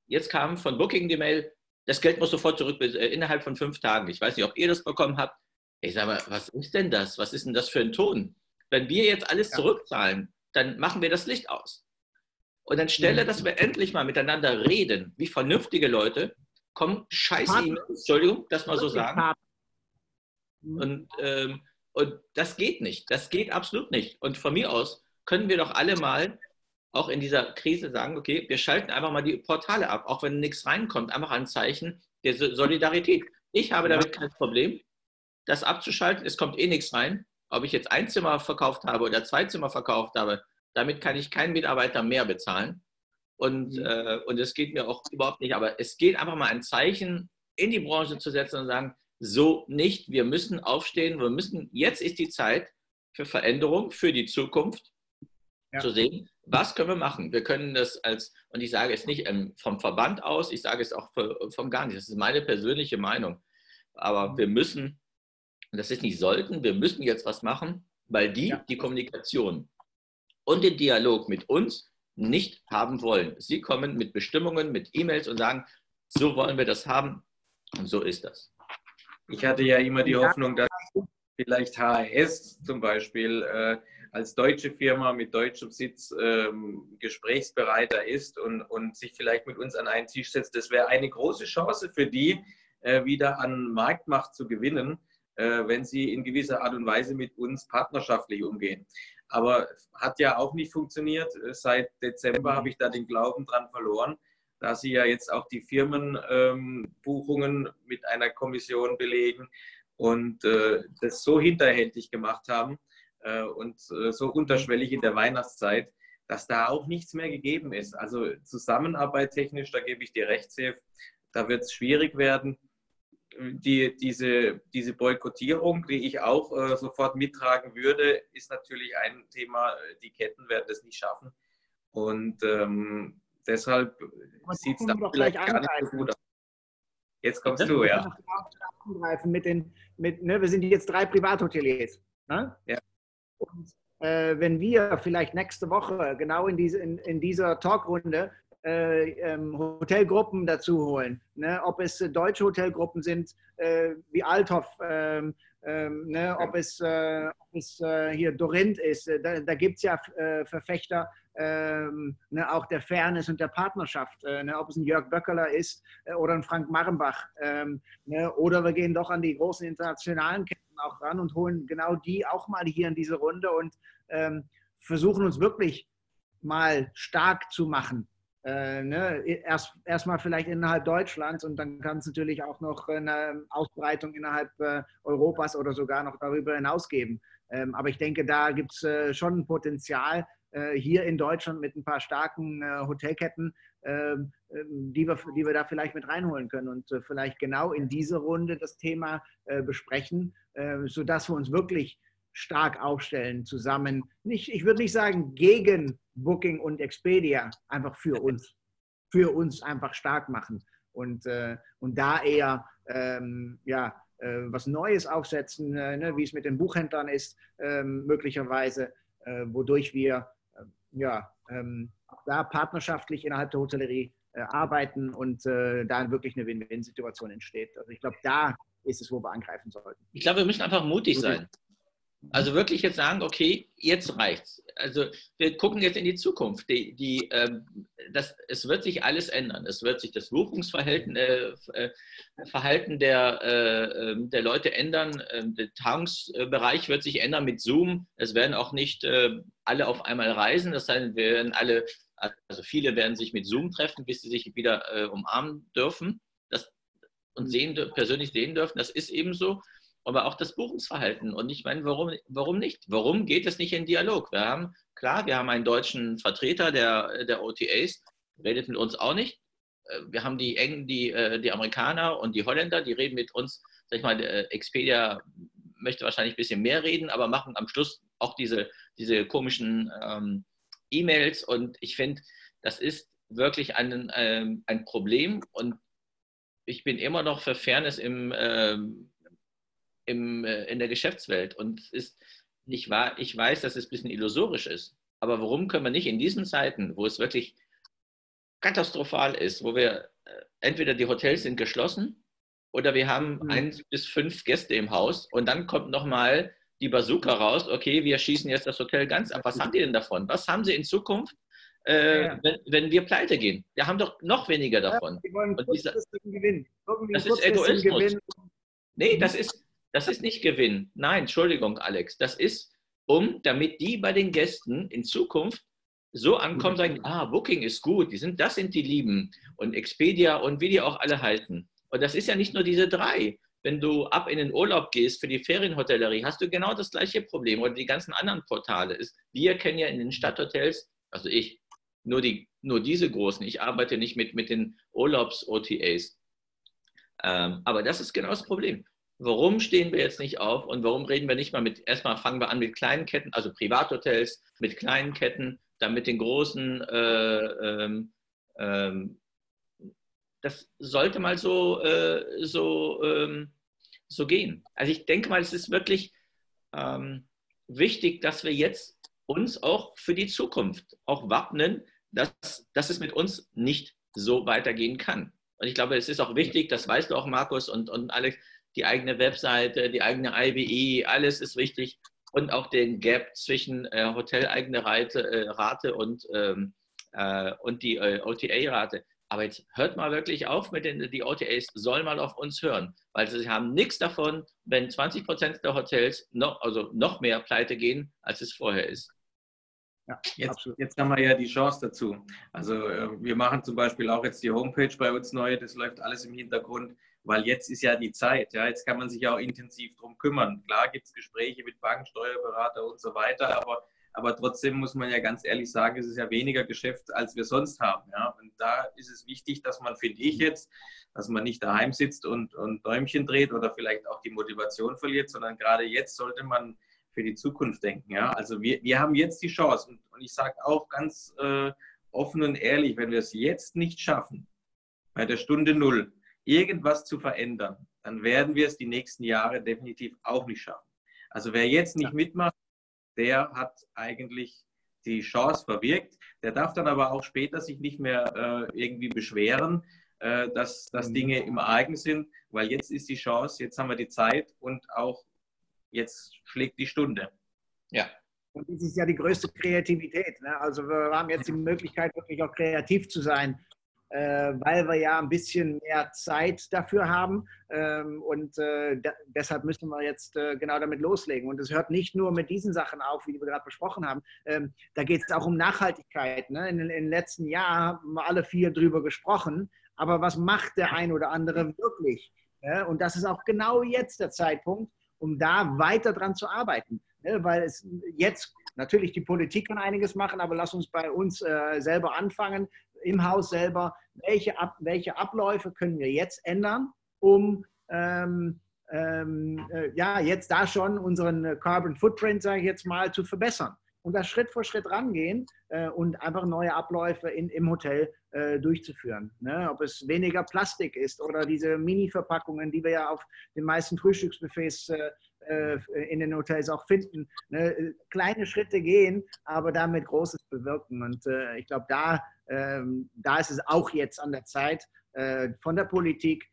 jetzt kam von Booking die Mail, das Geld muss sofort zurück äh, innerhalb von fünf Tagen. Ich weiß nicht, ob ihr das bekommen habt. Ich sage mal, was ist denn das? Was ist denn das für ein Ton? Wenn wir jetzt alles zurückzahlen, dann machen wir das Licht aus. Und dann stelle, dass wir endlich mal miteinander reden, wie vernünftige Leute, kommen scheiße E-Mails, Entschuldigung, das mal so sagen. Und, ähm, und das geht nicht. Das geht absolut nicht. Und von mir aus können wir doch alle mal auch in dieser Krise sagen, okay, wir schalten einfach mal die Portale ab, auch wenn nichts reinkommt, einfach ein Zeichen der Solidarität. Ich habe damit kein Problem, das abzuschalten. Es kommt eh nichts rein ob ich jetzt ein Zimmer verkauft habe oder zwei Zimmer verkauft habe, damit kann ich keinen Mitarbeiter mehr bezahlen. Und, mhm. äh, und es geht mir auch überhaupt nicht. Aber es geht einfach mal ein Zeichen in die Branche zu setzen und sagen, so nicht, wir müssen aufstehen, wir müssen, jetzt ist die Zeit für Veränderung, für die Zukunft ja. zu sehen, was können wir machen. Wir können das als, und ich sage es nicht ähm, vom Verband aus, ich sage es auch vom gar nicht, das ist meine persönliche Meinung. Aber mhm. wir müssen und das ist nicht sollten, wir müssen jetzt was machen, weil die ja. die Kommunikation und den Dialog mit uns nicht haben wollen. Sie kommen mit Bestimmungen, mit E-Mails und sagen, so wollen wir das haben und so ist das. Ich hatte ja immer die Hoffnung, dass vielleicht HRS zum Beispiel äh, als deutsche Firma mit deutschem Sitz ähm, gesprächsbereiter ist und, und sich vielleicht mit uns an einen Tisch setzt. Das wäre eine große Chance für die, äh, wieder an Marktmacht zu gewinnen. Äh, wenn sie in gewisser Art und Weise mit uns partnerschaftlich umgehen. Aber hat ja auch nicht funktioniert. Seit Dezember habe ich da den Glauben dran verloren, da sie ja jetzt auch die Firmenbuchungen ähm, mit einer Kommission belegen und äh, das so hinterhältig gemacht haben und so unterschwellig in der Weihnachtszeit, dass da auch nichts mehr gegeben ist. Also Zusammenarbeit technisch, da gebe ich dir recht, Sef, da wird es schwierig werden die, diese, diese Boykottierung, die ich auch äh, sofort mittragen würde, ist natürlich ein Thema. Die Ketten werden das nicht schaffen. Und ähm, deshalb sieht es dann vielleicht gar nicht so gut aus. Jetzt kommst du, ja. Mit den, mit, ne, wir sind jetzt drei Privathoteliers. Ne? Ja. Und äh, wenn wir vielleicht nächste Woche genau in, diese, in, in dieser Talkrunde äh, ähm, Hotelgruppen dazu holen. Ne? Ob es äh, deutsche Hotelgruppen sind, äh, wie Althoff, ähm, ne? ob es, äh, ob es äh, hier Dorint ist. Äh, da, da gibt es ja Verfechter ähm, ne? auch der Fairness und der Partnerschaft. Ne? Ob es ein Jörg Böckeler ist oder ein Frank Marrenbach. Ähm, ne? Oder wir gehen doch an die großen internationalen Ketten auch ran und holen genau die auch mal hier in diese Runde und ähm, versuchen uns wirklich mal stark zu machen Äh, ne, erst erstmal vielleicht innerhalb Deutschlands und dann kann es natürlich auch noch eine Ausbreitung innerhalb äh, Europas oder sogar noch darüber hinaus geben. Ähm, aber ich denke, da gibt es äh, schon Potenzial äh, hier in Deutschland mit ein paar starken äh, Hotelketten, ähm, ähm, die, wir, die wir da vielleicht mit reinholen können und äh, vielleicht genau in diese Runde das Thema besprechen, sodass wir uns wirklich stark aufstellen zusammen. Nicht, ich würde nicht sagen gegen Booking und Expedia, einfach für uns. Für uns einfach stark machen. Und, äh, und da eher ähm, ja, äh, was Neues aufsetzen, äh, ne, wie es mit den Buchhändlern ist, ähm, möglicherweise, äh, wodurch wir äh, ja, ähm, da partnerschaftlich innerhalb der Hotellerie äh, arbeiten und da wirklich eine Win-Win-Situation entsteht. Also ich glaube, da ist es, wo wir angreifen sollten. Ich glaube, wir müssen einfach mutig sein. Also wirklich jetzt sagen, okay, jetzt reicht's. Also wir gucken jetzt in die Zukunft. Die, die, ähm, das, es wird sich alles ändern. Es wird sich das Buchungsverhalten äh, äh, Verhalten der, äh, ähm, der Leute ändern. Ähm, der Tagungsbereich wird sich ändern mit Zoom. Es werden auch nicht äh, alle auf einmal reisen. Das heißt, wir werden alle, also viele werden sich mit Zoom treffen, bis sie sich wieder äh, umarmen dürfen das, und sehen, persönlich sehen dürfen. Das ist eben so aber auch das Buchungsverhalten. Und ich meine, warum, warum nicht? Warum geht es nicht in Dialog? Wir haben, klar, wir haben einen deutschen Vertreter der, der OTAs, redet mit uns auch nicht. Äh, wir haben die Engen, die, äh, die Amerikaner und die Holländer, die reden mit uns. Sag ich mal, Expedia möchte wahrscheinlich ein bisschen mehr reden, aber machen am Schluss auch diese, diese komischen ähm, E-Mails. Und ich finde, das ist wirklich ein, ähm, ein Problem. Und ich bin immer noch für Fairness im, ähm, im, äh, in der Geschäftswelt. Und es ist nicht wahr, ich weiß, dass es ein bisschen illusorisch ist. Aber warum können wir nicht in diesen Zeiten, wo es wirklich katastrophal ist, wo wir äh, entweder die Hotels sind geschlossen oder wir haben mhm. eins bis fünf Gäste im Haus und dann kommt nochmal die Bazooka raus, okay, wir schießen jetzt das Hotel ganz ab. Was haben die denn davon? Was haben sie in Zukunft, äh, ja. wenn, wenn, wir pleite gehen? Wir haben doch noch weniger davon. Ja, die wollen dieser, Gewinn. das ist Egoismus. Gewinn. Nee, das ist, das ist nicht Gewinn. Nein, Entschuldigung, Alex. Das ist, um, damit die bei den Gästen in Zukunft so ankommen, sagen, ah, Booking ist gut, die sind, das sind die Lieben und Expedia und wie die auch alle halten. Und das ist ja nicht nur diese drei. Wenn du ab in den Urlaub gehst für die Ferienhotellerie, hast du genau das gleiche Problem oder die ganzen anderen Portale. Ist, wir kennen ja in den Stadthotels, also ich, nur, die, nur diese großen. Ich arbeite nicht mit, mit den Urlaubs-OTAs. Ähm, aber das ist genau das Problem warum stehen wir jetzt nicht auf und warum reden wir nicht mal mit, erstmal fangen wir an mit kleinen Ketten, also Privathotels, mit kleinen Ketten, dann mit den großen, äh, ähm, ähm, das sollte mal so, äh, so, ähm, so gehen. Also ich denke mal, es ist wirklich ähm, wichtig, dass wir jetzt uns auch für die Zukunft auch wappnen, dass, dass es mit uns nicht so weitergehen kann. Und ich glaube, es ist auch wichtig, das weißt du auch, Markus und, und Alex, die eigene Webseite, die eigene IBE, alles ist wichtig. Und auch den Gap zwischen äh, hoteleigene Rate, äh, Rate und, ähm, äh, und die äh, OTA-Rate. Aber jetzt hört mal wirklich auf mit den die OTAs, sollen mal auf uns hören, weil sie haben nichts davon, wenn 20 Prozent der Hotels noch, also noch mehr pleite gehen, als es vorher ist. Ja, jetzt, jetzt, haben wir ja die Chance dazu. Also äh, wir machen zum Beispiel auch jetzt die Homepage bei uns neu, das läuft alles im Hintergrund weil jetzt ist ja die Zeit. Ja, jetzt kann man sich auch intensiv darum kümmern. Klar gibt es Gespräche mit Banken, Steuerberater und so weiter, aber, aber trotzdem muss man ja ganz ehrlich sagen, es ist ja weniger Geschäft, als wir sonst haben. Ja, und da ist es wichtig, dass man, finde ich jetzt, dass man nicht daheim sitzt und, und Däumchen dreht oder vielleicht auch die Motivation verliert, sondern gerade jetzt sollte man für die Zukunft denken. Ja, also wir, wir haben jetzt die Chance und, und ich sage auch ganz äh, offen und ehrlich, wenn wir es jetzt nicht schaffen, bei der Stunde Null, irgendwas zu verändern, dann werden wir es die nächsten Jahre definitiv auch nicht schaffen. Also wer jetzt nicht mitmacht, der hat eigentlich die Chance verwirkt. Der darf dann aber auch später sich nicht mehr äh, irgendwie beschweren, äh, dass, dass mhm. Dinge im Argen sind, weil jetzt ist die Chance, jetzt haben wir die Zeit und auch jetzt schlägt die Stunde. Ja. Und das ist ja die größte Kreativität. Ne? Also wir haben jetzt die Möglichkeit, wirklich auch kreativ zu sein äh, weil wir ja ein bisschen mehr Zeit dafür haben. Ähm, und äh, deshalb müssen wir jetzt äh, genau damit loslegen. Und es hört nicht nur mit diesen Sachen auf, wie wir gerade besprochen haben. Ähm, da geht es auch um Nachhaltigkeit. Ne? In, den letzten Jahren haben wir alle viel drüber gesprochen. Aber was macht der ein oder andere wirklich? Ne? Und das ist auch genau jetzt der Zeitpunkt, um da weiter dran zu arbeiten. Ne? Weil es jetzt natürlich die Politik kann einiges machen, aber lass uns bei uns äh, selber anfangen im Haus selber, welche, Ab welche Abläufe können wir jetzt ändern, um ähm, ähm, äh, ja, jetzt da schon unseren Carbon Footprint, sage ich jetzt mal, zu verbessern. Und da Schritt für Schritt rangehen äh, und einfach neue Abläufe in, im Hotel äh, durchzuführen. Ne? Ob es weniger Plastik ist oder diese Mini-Verpackungen, die wir ja auf den meisten Frühstücksbuffets äh, äh, in den Hotels auch finden. Ne? Kleine Schritte gehen, aber damit Großes bewirken. Und äh, ich glaube, da, ähm, da ist es auch jetzt an der Zeit, äh, von der Politik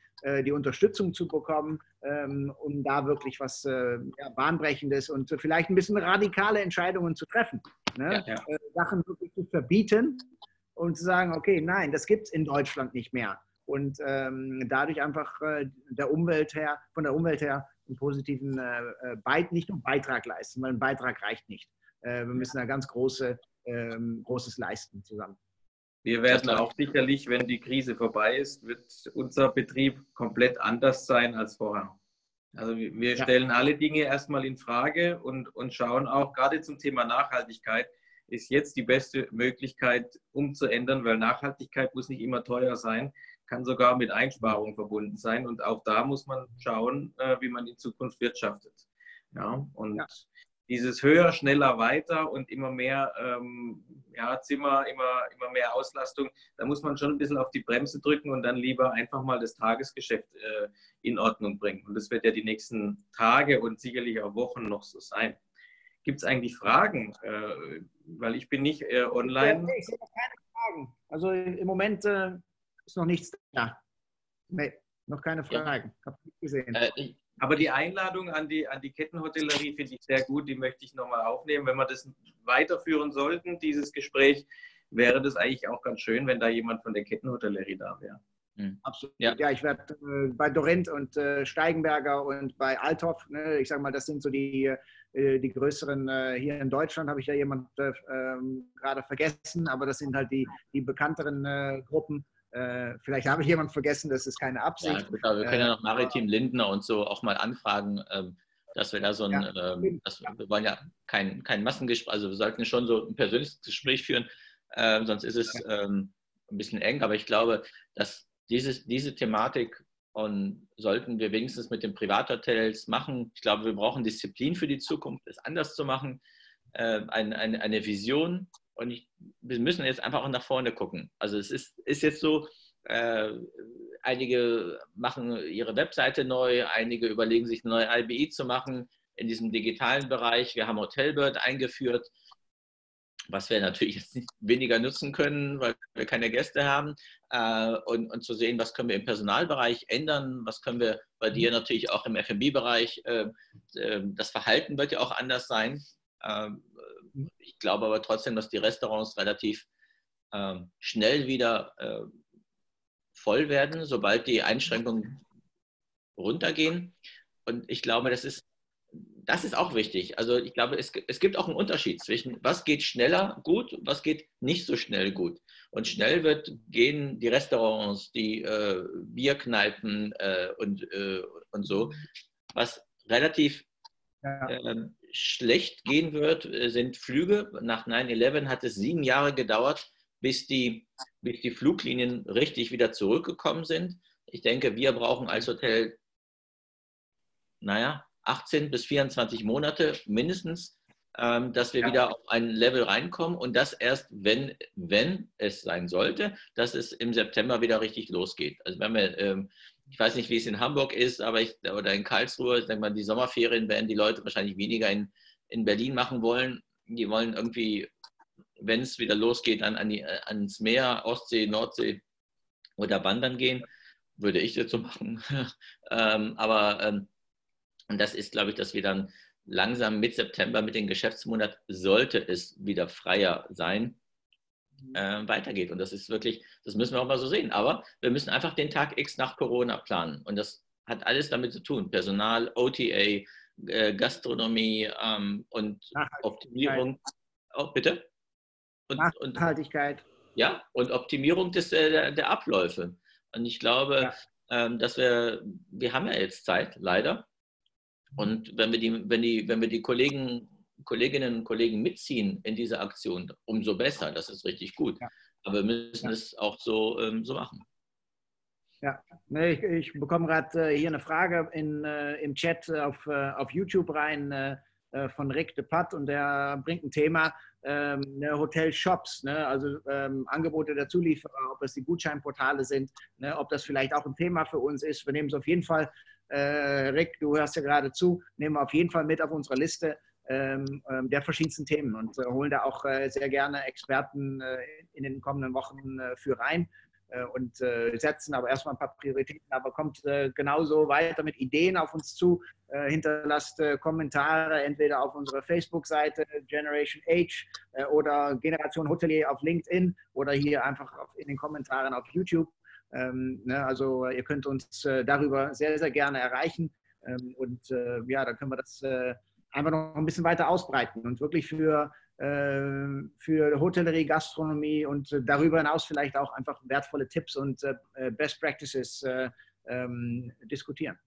die Unterstützung zu bekommen, ähm, um da wirklich was ja, Bahnbrechendes und vielleicht ein bisschen radikale Entscheidungen zu treffen. Ne? Ja, ja. Sachen wirklich zu verbieten und zu sagen, okay, nein, das gibt es in Deutschland nicht mehr. Und ähm, dadurch einfach äh, der Umwelt her, von der Umwelt her einen positiven äh, äh Beit, nicht nur Beitrag leisten, weil ein Beitrag reicht nicht. Äh, wir müssen da ganz große, ähm, Großes leisten zusammen. Wir werden auch sicherlich, wenn die Krise vorbei ist, wird unser Betrieb komplett anders sein als vorher. Also wir stellen ja. alle Dinge erstmal in Frage und, und schauen auch gerade zum Thema Nachhaltigkeit, ist jetzt die beste Möglichkeit umzuändern, weil Nachhaltigkeit muss nicht immer teuer sein kann sogar mit Einsparungen verbunden sein. Und auch da muss man schauen, äh, wie man in Zukunft wirtschaftet. Ja, und ja. dieses höher, schneller, weiter und immer mehr ähm, ja, Zimmer, immer, immer mehr Auslastung, da muss man schon ein bisschen auf die Bremse drücken und dann lieber einfach mal das Tagesgeschäft äh, in Ordnung bringen. Und das wird ja die nächsten Tage und sicherlich auch Wochen noch so sein. Gibt es eigentlich Fragen? Äh, weil ich bin nicht äh, online. Ich sehe keine Fragen. Also im Moment äh, ist noch nichts da. Nee, noch keine Fragen. Ja. Hab nicht gesehen. Äh, aber die Einladung an die, an die Kettenhotellerie finde ich sehr gut. Die möchte ich nochmal aufnehmen. Wenn wir das weiterführen sollten, dieses Gespräch, wäre das eigentlich auch ganz schön, wenn da jemand von der Kettenhotellerie da wäre. Mhm. Absolut. Ja, ja ich werde äh, bei Dorint und äh, Steigenberger und bei Althoff, ne, ich sage mal, das sind so die, äh, die größeren, äh, hier in Deutschland habe ich ja jemand äh, ähm, gerade vergessen, aber das sind halt die, die bekannteren äh, Gruppen. Äh, vielleicht habe ich jemanden vergessen, das ist keine Absicht. Ja, wir können ja noch Maritim Lindner und so auch mal anfragen, ähm, dass wir da so ein, ja, ähm, das, wir wollen ja kein, kein Massengespräch, also wir sollten schon so ein persönliches Gespräch führen, äh, sonst ist es ähm, ein bisschen eng, aber ich glaube, dass dieses, diese Thematik und sollten wir wenigstens mit den Privathotels machen. Ich glaube, wir brauchen Disziplin für die Zukunft, es anders zu machen, äh, ein, ein, eine Vision und ich, wir müssen jetzt einfach auch nach vorne gucken. Also es ist, ist jetzt so, äh, einige machen ihre Webseite neu, einige überlegen sich eine neue IBI zu machen in diesem digitalen Bereich. Wir haben Hotelbird eingeführt, was wir natürlich jetzt nicht weniger nutzen können, weil wir keine Gäste haben. Äh, und, und zu sehen, was können wir im Personalbereich ändern, was können wir bei dir natürlich auch im FB-Bereich. Äh, äh, das Verhalten wird ja auch anders sein. Ähm, ich glaube aber trotzdem, dass die Restaurants relativ ähm, schnell wieder äh, voll werden, sobald die Einschränkungen runtergehen. Und ich glaube, das ist, das ist auch wichtig. Also ich glaube, es, es gibt auch einen Unterschied zwischen, was geht schneller gut, was geht nicht so schnell gut. Und schnell wird gehen die Restaurants, die äh, Bierkneipen äh, und, äh, und so, was relativ ja. Schlecht gehen wird, äh, sind Flüge. Nach 9-11 hat es sieben Jahre gedauert, bis die, bis die Fluglinien richtig wieder zurückgekommen sind. Ich denke, wir brauchen als Hotel, naja, 18 bis 24 Monate mindestens, ähm, dass wir ja. wieder auf ein Level reinkommen und das erst, wenn, wenn es sein sollte, dass es im September wieder richtig losgeht. Also wenn wir ähm, ich weiß nicht, wie es in Hamburg ist, aber ich, oder in Karlsruhe, ich denke mal, die Sommerferien werden die Leute wahrscheinlich weniger in, in Berlin machen wollen. Die wollen irgendwie, wenn es wieder losgeht, an, an die, ans Meer, Ostsee, Nordsee oder wandern gehen. Würde ich so machen. ähm, aber ähm, das ist, glaube ich, dass wir dann langsam mit September, mit dem Geschäftsmonat, sollte es wieder freier sein. Äh, weitergeht. Und das ist wirklich, das müssen wir auch mal so sehen. Aber wir müssen einfach den Tag X nach Corona planen. Und das hat alles damit zu tun. Personal, OTA, äh, Gastronomie ähm, und Optimierung. Oh, bitte? Und, Nachhaltigkeit. Und, ja, und Optimierung des, äh, der, der, Abläufe. Und ich glaube, ja. ähm, dass wir, wir haben ja jetzt Zeit, leider. Und wenn wir die, wenn die, wenn wir die Kollegen, Kolleginnen und Kollegen mitziehen in diese Aktion, umso besser. Das ist richtig gut. Ja. Aber wir müssen ja. es auch so, ähm, so machen. Ja, ich, ich bekomme gerade äh, hier eine Frage in, äh, im Chat auf, äh, auf YouTube rein äh, äh, von Rick de Pat und der bringt ein Thema, ähm, ne, Hotel-Shops, ne, also ähm, Angebote der Zulieferer, ob es die Gutscheinportale sind, ne, ob das vielleicht auch ein Thema für uns ist. Wir nehmen es auf jeden Fall, äh, Rick, du hörst ja gerade zu, nehmen wir auf jeden Fall mit auf unsere Liste ähm, ähm der verschiedensten Themen und holen da auch sehr gerne Experten in den kommenden Wochen für rein. Äh, und äh, setzen aber erstmal ein paar Prioritäten, aber kommt äh, genauso weiter mit Ideen auf uns zu, hinterlasst Kommentare entweder auf unserer Facebook-Seite Generation Age oder Generation Hotelier auf LinkedIn oder hier einfach in den Kommentaren auf YouTube. Ähm, ne, also ihr könnt uns darüber sehr, sehr gerne erreichen ähm, und ja, dann können wir das einfach noch ein bisschen weiter ausbreiten und wirklich für äh, für Hotellerie, Gastronomie und äh, darüber hinaus vielleicht auch einfach wertvolle Tipps und äh, Best Practices ähm, diskutieren.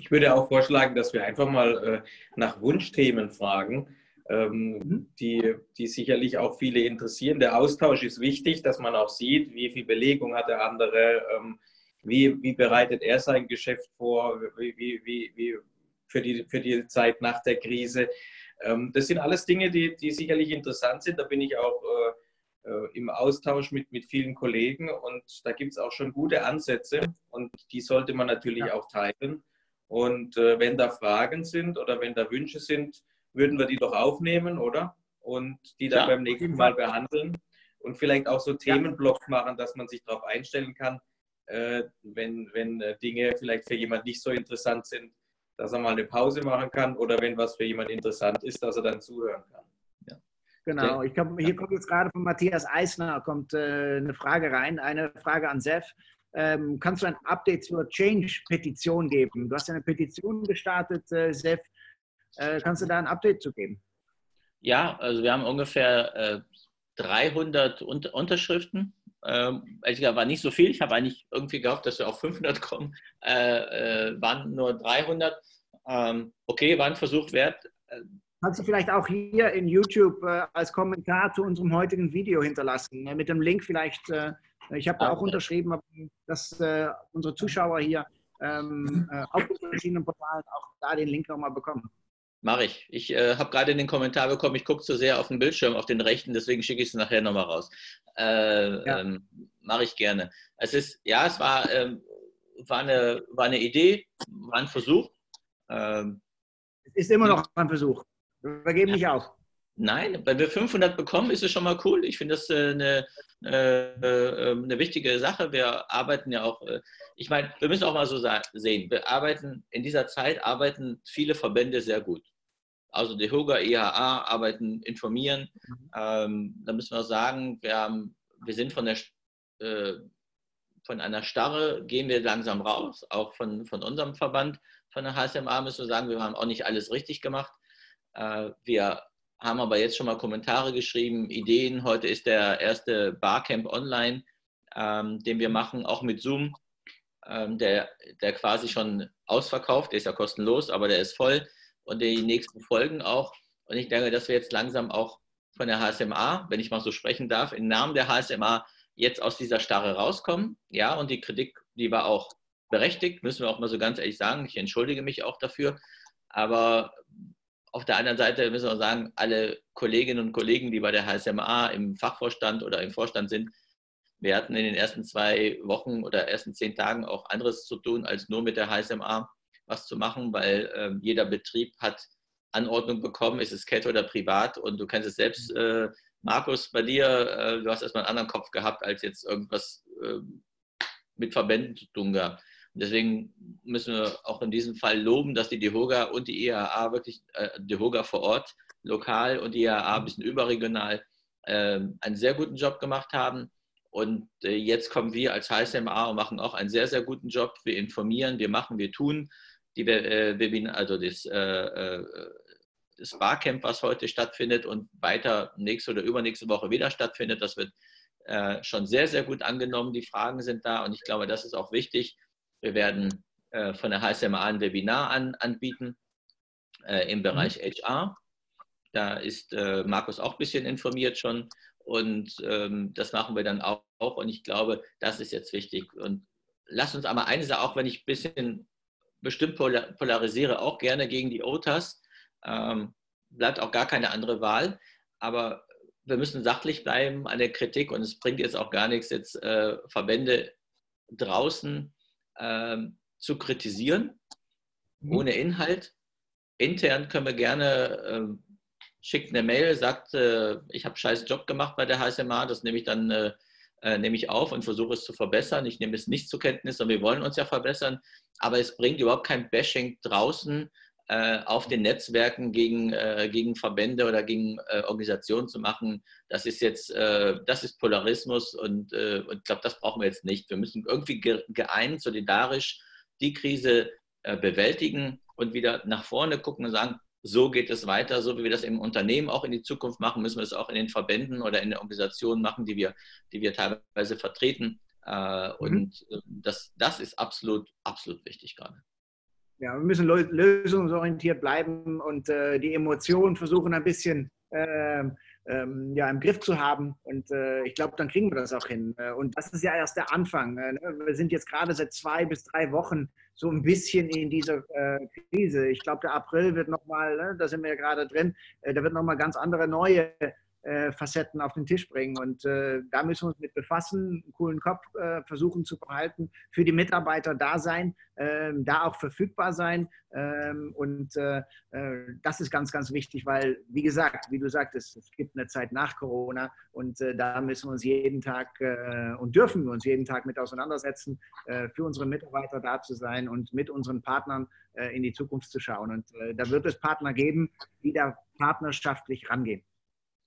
Ich würde auch vorschlagen, dass wir einfach mal nach Wunschthemen fragen, ähm, mhm. die, die sicherlich auch viele interessieren. Der Austausch ist wichtig, dass man auch sieht, wie viel Belegung hat der andere, ähm, wie, wie bereitet er sein Geschäft vor, wie, wie, wie, für, die, für die Zeit nach der Krise. Ähm, das sind alles Dinge, die, die sicherlich interessant sind. Da bin ich auch äh, äh, im Austausch mit, mit vielen Kollegen und da gibt es auch schon gute Ansätze und die sollte man natürlich ja. auch teilen. Und äh, wenn da Fragen sind oder wenn da Wünsche sind, würden wir die doch aufnehmen, oder? Und die dann ja, beim nächsten Mal behandeln und vielleicht auch so Themenblocks machen, dass man sich darauf einstellen kann, äh, wenn, wenn äh, Dinge vielleicht für jemand nicht so interessant sind, dass er mal eine Pause machen kann oder wenn was für jemand interessant ist, dass er dann zuhören kann. Ja. Genau, ich komm, hier kommt jetzt gerade von Matthias Eisner kommt äh, eine Frage rein, eine Frage an Sef. Ähm, kannst du ein Update zur Change-Petition geben? Du hast ja eine Petition gestartet, äh, Sef. Äh, kannst du da ein Update zu geben? Ja, also wir haben ungefähr 300 äh, Unter Unterschriften ähm, also war nicht so viel. Ich habe eigentlich irgendwie gehofft, dass wir auf 500 kommen. Äh, äh, waren nur 300. Ähm, okay, war ein Versuch wert. Kannst du vielleicht auch hier in YouTube äh, als Kommentar zu unserem heutigen Video hinterlassen? Ne? Mit dem Link vielleicht. Äh, ich habe da auch unterschrieben, dass äh, unsere Zuschauer hier ähm, äh, auf den verschiedenen Portalen auch da den Link nochmal bekommen. Mache ich. Ich äh, habe gerade in den Kommentar bekommen, ich gucke zu sehr auf den Bildschirm, auf den rechten, deswegen schicke ich es nachher nochmal raus. Äh, ja. ähm, Mache ich gerne. Es ist, ja, es war, ähm, war, eine, war eine Idee, war ein Versuch. Ähm, es ist immer noch ein Versuch. Wir geben ja. nicht auf. Nein, wenn wir 500 bekommen, ist es schon mal cool. Ich finde das äh, eine, äh, äh, eine wichtige Sache. Wir arbeiten ja auch, ich meine, wir müssen auch mal so sehen, wir arbeiten, in dieser Zeit arbeiten viele Verbände sehr gut. Also die HOGA, IHA arbeiten, informieren. Mhm. Da müssen wir sagen, wir, haben, wir sind von, der, von einer Starre, gehen wir langsam raus, auch von, von unserem Verband, von der HSMA müssen wir sagen, wir haben auch nicht alles richtig gemacht. wir haben aber jetzt schon mal Kommentare geschrieben, Ideen. Heute ist der erste Barcamp online, ähm, den wir machen, auch mit Zoom, ähm, der, der quasi schon ausverkauft, der ist ja kostenlos, aber der ist voll und die nächsten Folgen auch. Und ich denke, dass wir jetzt langsam auch von der HSMA, wenn ich mal so sprechen darf, im Namen der HSMA jetzt aus dieser Starre rauskommen. Ja, und die Kritik, die war auch berechtigt, müssen wir auch mal so ganz ehrlich sagen. Ich entschuldige mich auch dafür. Aber auf der anderen Seite müssen wir sagen, alle Kolleginnen und Kollegen, die bei der HSMA im Fachvorstand oder im Vorstand sind, wir hatten in den ersten zwei Wochen oder ersten zehn Tagen auch anderes zu tun, als nur mit der HSMA was zu machen, weil äh, jeder Betrieb hat Anordnung bekommen, ist es Kette oder privat und du kennst es selbst, äh, Markus, bei dir, äh, du hast erstmal einen anderen Kopf gehabt, als jetzt irgendwas äh, mit Verbänden zu tun gehabt. Deswegen müssen wir auch in diesem Fall loben, dass die DEHOGA und die IAA wirklich, äh, DEHOGA vor Ort, lokal und die IAA ein bisschen überregional, ähm, einen sehr guten Job gemacht haben. Und äh, jetzt kommen wir als HSMA und machen auch einen sehr, sehr guten Job. Wir informieren, wir machen, wir tun. Die Webinar, also das, das Barcamp, was heute stattfindet und weiter nächste oder übernächste Woche wieder stattfindet, das wird schon sehr, sehr gut angenommen. Die Fragen sind da und ich glaube, das ist auch wichtig. Wir werden von der HSMA ein Webinar an, anbieten im Bereich mhm. HR. Da ist äh, Markus auch ein bisschen informiert schon. Und ähm, das machen wir dann auch, Und ich glaube, das ist jetzt wichtig. Und lass uns aber eine Sache, auch wenn ich ein bisschen bestimmt polarisiere, auch gerne gegen die OTAs. Ähm, bleibt auch gar keine andere Wahl. Aber wir müssen sachlich bleiben an der Kritik und es bringt jetzt auch gar nichts, jetzt äh, Verbände draußen äh, zu kritisieren, mhm. ohne Inhalt. Intern können wir gerne äh, schickt eine Mail, sagt, äh, ich habe scheiß Job gemacht bei der HSMA, das nehme ich dann äh, äh, nehme ich auf und versuche es zu verbessern. Ich nehme es nicht zur Kenntnis und wir wollen uns ja verbessern, aber es bringt überhaupt kein Bashing draußen auf den Netzwerken gegen, äh, gegen Verbände oder gegen äh, Organisationen zu machen. Das ist jetzt, das ist Polarismus und, und ich glaube, das brauchen wir jetzt nicht. Wir müssen irgendwie geeint, solidarisch die Krise bewältigen und wieder nach vorne gucken und sagen, so geht es weiter, so wie wir das im Unternehmen auch in die Zukunft machen, müssen wir es auch in den Verbänden oder in den Organisationen machen, die wir, die wir teilweise vertreten. Äh, mhm. Und äh, das, das ist absolut, absolut wichtig gerade. Ja, wir müssen lösungsorientiert bleiben und äh, die Emotionen versuchen ein bisschen äh, ähm, ja, im Griff zu haben. Und äh, ich glaube, dann kriegen wir das auch hin. Äh, und das ist ja erst der Anfang. Äh, ne? Wir sind jetzt gerade seit zwei bis drei Wochen so ein bisschen in dieser äh, Krise. Ich glaube, der April wird nochmal, ne, da sind wir ja gerade drin, äh, da wird nochmal ganz andere neue Facetten auf den Tisch bringen. Und äh, da müssen wir uns mit befassen, einen coolen Kopf äh, versuchen zu behalten, für die Mitarbeiter da sein, ähm, da auch verfügbar sein. Ähm, und äh, äh, das ist ganz, ganz wichtig, weil, wie gesagt, wie du sagtest, es gibt eine Zeit nach Corona und äh, da müssen wir uns jeden Tag und dürfen wir uns jeden Tag mit auseinandersetzen, für unsere Mitarbeiter da zu sein und mit unseren Partnern in die Zukunft zu schauen. Und da wird es Partner geben, die da partnerschaftlich rangehen.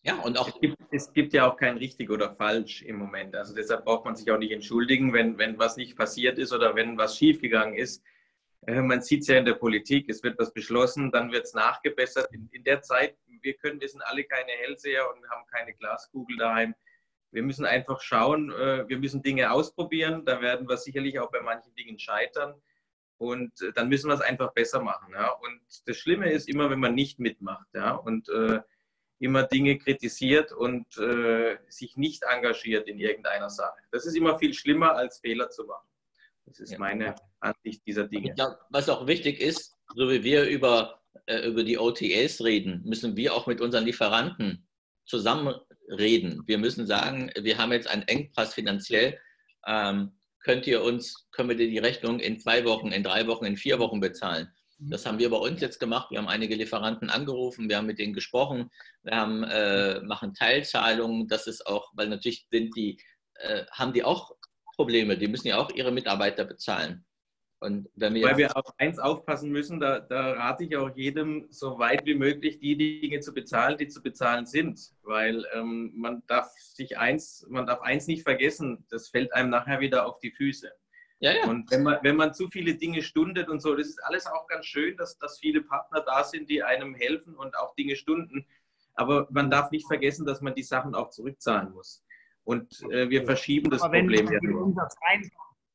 Ja, und auch es gibt, es gibt ja auch kein richtig oder falsch im Moment. Also deshalb braucht man sich auch nicht entschuldigen, wenn, wenn was nicht passiert ist oder wenn was schiefgegangen ist. Äh, man sieht es ja in der Politik, es wird was beschlossen, dann wird es nachgebessert. In, in, der Zeit, wir können, wir sind alle keine Hellseher und haben keine Glaskugel daheim. Wir müssen einfach schauen, äh, wir müssen Dinge ausprobieren. Da werden wir sicherlich auch bei manchen Dingen scheitern. Und äh, dann müssen wir es einfach besser machen. Ja? Und das Schlimme ist immer, wenn man nicht mitmacht. Ja? Und immer Dinge kritisiert und äh, sich nicht engagiert in irgendeiner Sache. Das ist immer viel schlimmer, als Fehler zu machen. Das ist ja. meine Ansicht dieser Dinge. Glaub, was auch wichtig ist, so wie wir über, äh, über die OTAs reden, müssen wir auch mit unseren Lieferanten zusammen reden. Wir müssen sagen, wir haben jetzt einen Engpass finanziell. Ähm, könnt ihr uns, können wir dir die Rechnung in zwei Wochen, in drei Wochen, in vier Wochen bezahlen? Das haben wir bei uns jetzt gemacht. Wir haben einige Lieferanten angerufen, wir haben mit denen gesprochen, wir haben, äh, machen Teilzahlungen. Das ist auch, weil natürlich sind die, äh, haben die auch Probleme. Die müssen ja auch ihre Mitarbeiter bezahlen. Und wenn wir Weil wir auf eins aufpassen müssen, da, da, rate ich auch jedem, so weit wie möglich die Dinge zu bezahlen, die zu bezahlen sind. Weil ähm, man darf sich eins, man darf eins nicht vergessen, das fällt einem nachher wieder auf die Füße. Ja, ja. Und wenn man, wenn man zu viele Dinge stundet und so, das ist alles auch ganz schön, dass, dass viele Partner da sind, die einem helfen und auch Dinge stunden. Aber man darf nicht vergessen, dass man die Sachen auch zurückzahlen muss. Und äh, wir verschieben das wenn Problem ja nur.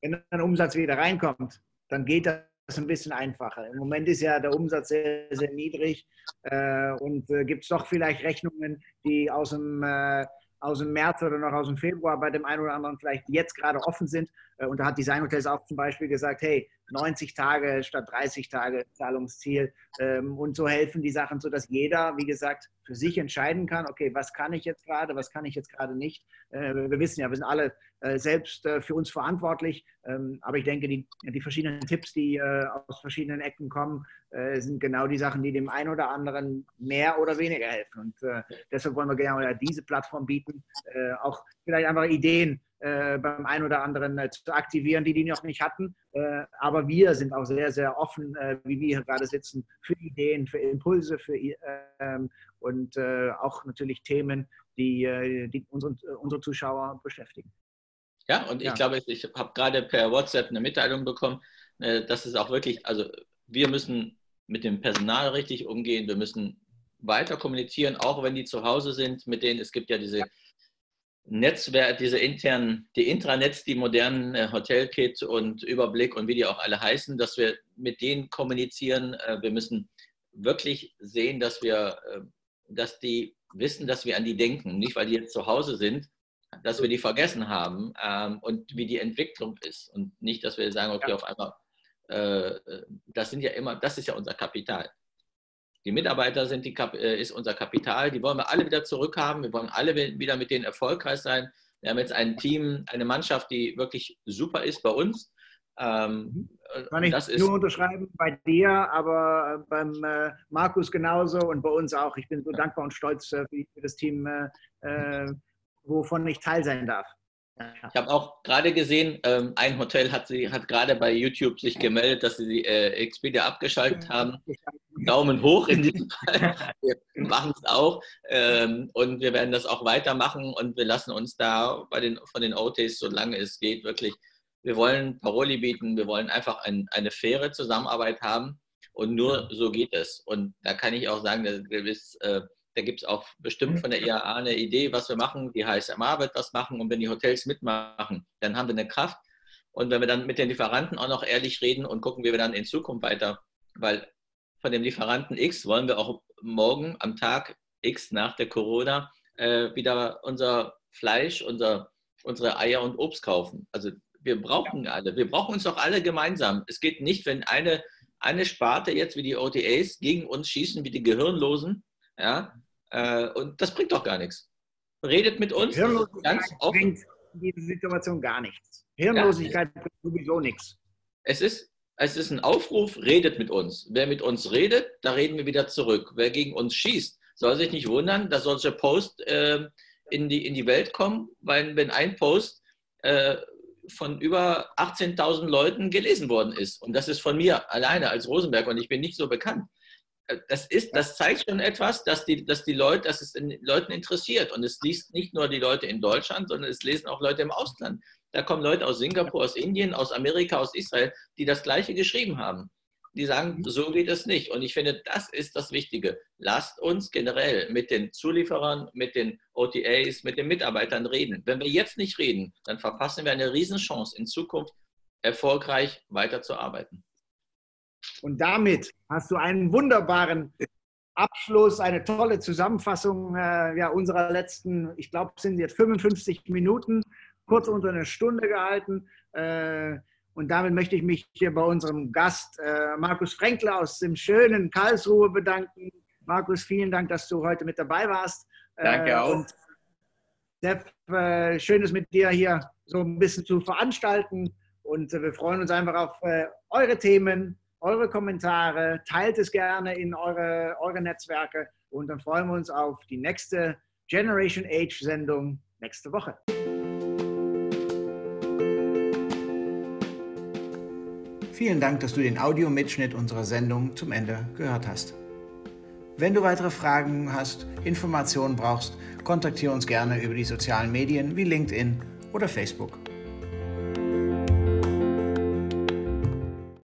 Wenn ein Umsatz wieder reinkommt, dann geht das ein bisschen einfacher. Im Moment ist ja der Umsatz sehr, sehr niedrig äh, und äh, gibt es doch vielleicht Rechnungen, die aus dem äh, aus dem März oder noch aus dem Februar bei dem einen oder anderen vielleicht jetzt gerade offen sind. Äh, und da hat Design Hotels auch zum Beispiel gesagt, hey, 90 Tage statt 30 Tage Zahlungsziel. Ähm, und so helfen die Sachen, sodass jeder, wie gesagt, für sich entscheiden kann, okay, was kann ich jetzt gerade, was kann ich jetzt gerade nicht. Äh, wir wissen ja, wir sind alle äh, selbst für uns verantwortlich. Ähm, aber ich denke, die, die verschiedenen Tipps, die aus verschiedenen Ecken kommen, sind genau die Sachen, die dem einen oder anderen mehr oder weniger helfen. Und deshalb wollen wir genau diese Plattform bieten, auch vielleicht einfach Ideen äh, beim einen oder anderen äh, zu aktivieren, die die noch nicht hatten. Äh, aber wir sind auch sehr, sehr offen, äh, wie wir hier gerade sitzen, für Ideen, für Impulse für, ähm, und äh, auch natürlich Themen, die, äh, die unsere, unsere Zuschauer beschäftigen. Ja, und ich ja. glaube, ich habe gerade per WhatsApp eine Mitteilung bekommen, dass es auch wirklich, also wir müssen mit dem Personal richtig umgehen, wir müssen weiter kommunizieren, auch wenn die zu Hause sind, mit denen, es gibt ja diese Netzwerke, diese internen, die Intranets, die modernen äh, Hotelkit und Überblick und wie die auch alle heißen, dass wir mit denen kommunizieren. Äh, wir müssen wirklich sehen, dass wir, äh, dass die wissen, dass wir an die denken, nicht weil die jetzt zu Hause sind, dass wir die vergessen haben ähm, und wie die Entwicklung ist und nicht, dass wir sagen, okay, auf einmal, das sind ja immer, das ist ja unser Kapital. Die Mitarbeiter sind die, äh, ist unser Kapital. Die wollen wir alle wieder zurückhaben. Wir wollen alle wieder mit denen erfolgreich sein. Wir haben jetzt ein Team, eine Mannschaft, die wirklich super ist bei uns. Ähm, mhm. Kann ich das nur unterschreiben bei dir, aber beim äh, Markus genauso und bei uns auch. Ich bin so dankbar und stolz äh, für, das Team, äh, äh, wovon ich Teil sein darf. Ich habe auch gerade gesehen, ähm, ein Hotel hat, sie, hat gerade bei YouTube sich gemeldet, dass sie die äh, Expedia abgeschaltet haben. Daumen hoch in diesem Fall. Wir machen es auch ähm, und wir werden das auch weitermachen und wir lassen uns da bei den, von den OTs, solange es geht, wirklich, wir wollen Paroli bieten, wir wollen einfach ein, eine faire Zusammenarbeit haben und nur so geht es. Und da kann ich auch sagen, dass gewiss, äh, da gibt es auch bestimmt von der IAA eine Idee, was wir machen. Die HSMA wird das machen und wenn die Hotels mitmachen, dann haben wir eine Kraft. Und wenn wir dann mit den Lieferanten auch noch ehrlich reden und gucken, wie wir dann in Zukunft weiter, weil von dem Lieferanten X wollen wir auch morgen am Tag X nach der Corona äh, wieder unser Fleisch, unser, unsere Eier und Obst kaufen. Also wir brauchen alle, wir brauchen uns doch alle gemeinsam. Es geht nicht, wenn eine, eine Sparte jetzt wie die OTAs gegen uns schießen, wie die Gehirnlosen, ja, äh, und das bringt doch gar nichts. Redet mit uns. Hirnlosigkeit bringt in dieser Situation gar nichts. Hirnlosigkeit ja. bringt sowieso nichts. Es ist, es ist ein Aufruf, redet mit uns. Wer mit uns redet, da reden wir wieder zurück. Wer gegen uns schießt, soll sich nicht wundern, dass solche Posts äh, in, die, in die Welt kommen, weil wenn ein Post äh, von über 18.000 Leuten gelesen worden ist. Und das ist von mir alleine als Rosenberg und ich bin nicht so bekannt das, ist, das zeigt schon etwas, dass die, dass die Leute, dass es den Leuten interessiert. Und es liest nicht nur die Leute in Deutschland, sondern es lesen auch Leute im Ausland. Da kommen Leute aus Singapur, aus Indien, aus Amerika, aus Israel, die das Gleiche geschrieben haben. Die sagen, mhm. so geht es nicht. Und ich finde, das ist das Wichtige. Lasst uns generell mit den Zulieferern, mit den OTAs, mit den Mitarbeitern reden. Wenn wir jetzt nicht reden, dann verpassen wir eine Riesenchance, in Zukunft erfolgreich weiterzuarbeiten. Und damit hast du einen wunderbaren Abschluss, eine tolle Zusammenfassung äh, ja, unserer letzten, ich glaube, sind jetzt 55 Minuten, kurz unter eine Stunde gehalten. Äh, und damit möchte ich mich hier bei unserem Gast äh, Markus Fränkler aus dem schönen Karlsruhe bedanken. Markus, vielen Dank, dass du heute mit dabei warst. Danke äh, auch. Und Steph, äh, schön es mit dir hier so ein bisschen zu veranstalten. Und äh, wir freuen uns einfach auf eure Themen, eure Kommentare, teilt es gerne in eure, eure Netzwerke und dann freuen wir uns auf die nächste Generation Age Sendung nächste Woche. Vielen Dank, dass du den Audiomitschnitt unserer Sendung zum Ende gehört hast. Wenn du weitere Fragen hast, Informationen brauchst, kontaktiere uns gerne über die sozialen Medien wie LinkedIn oder Facebook.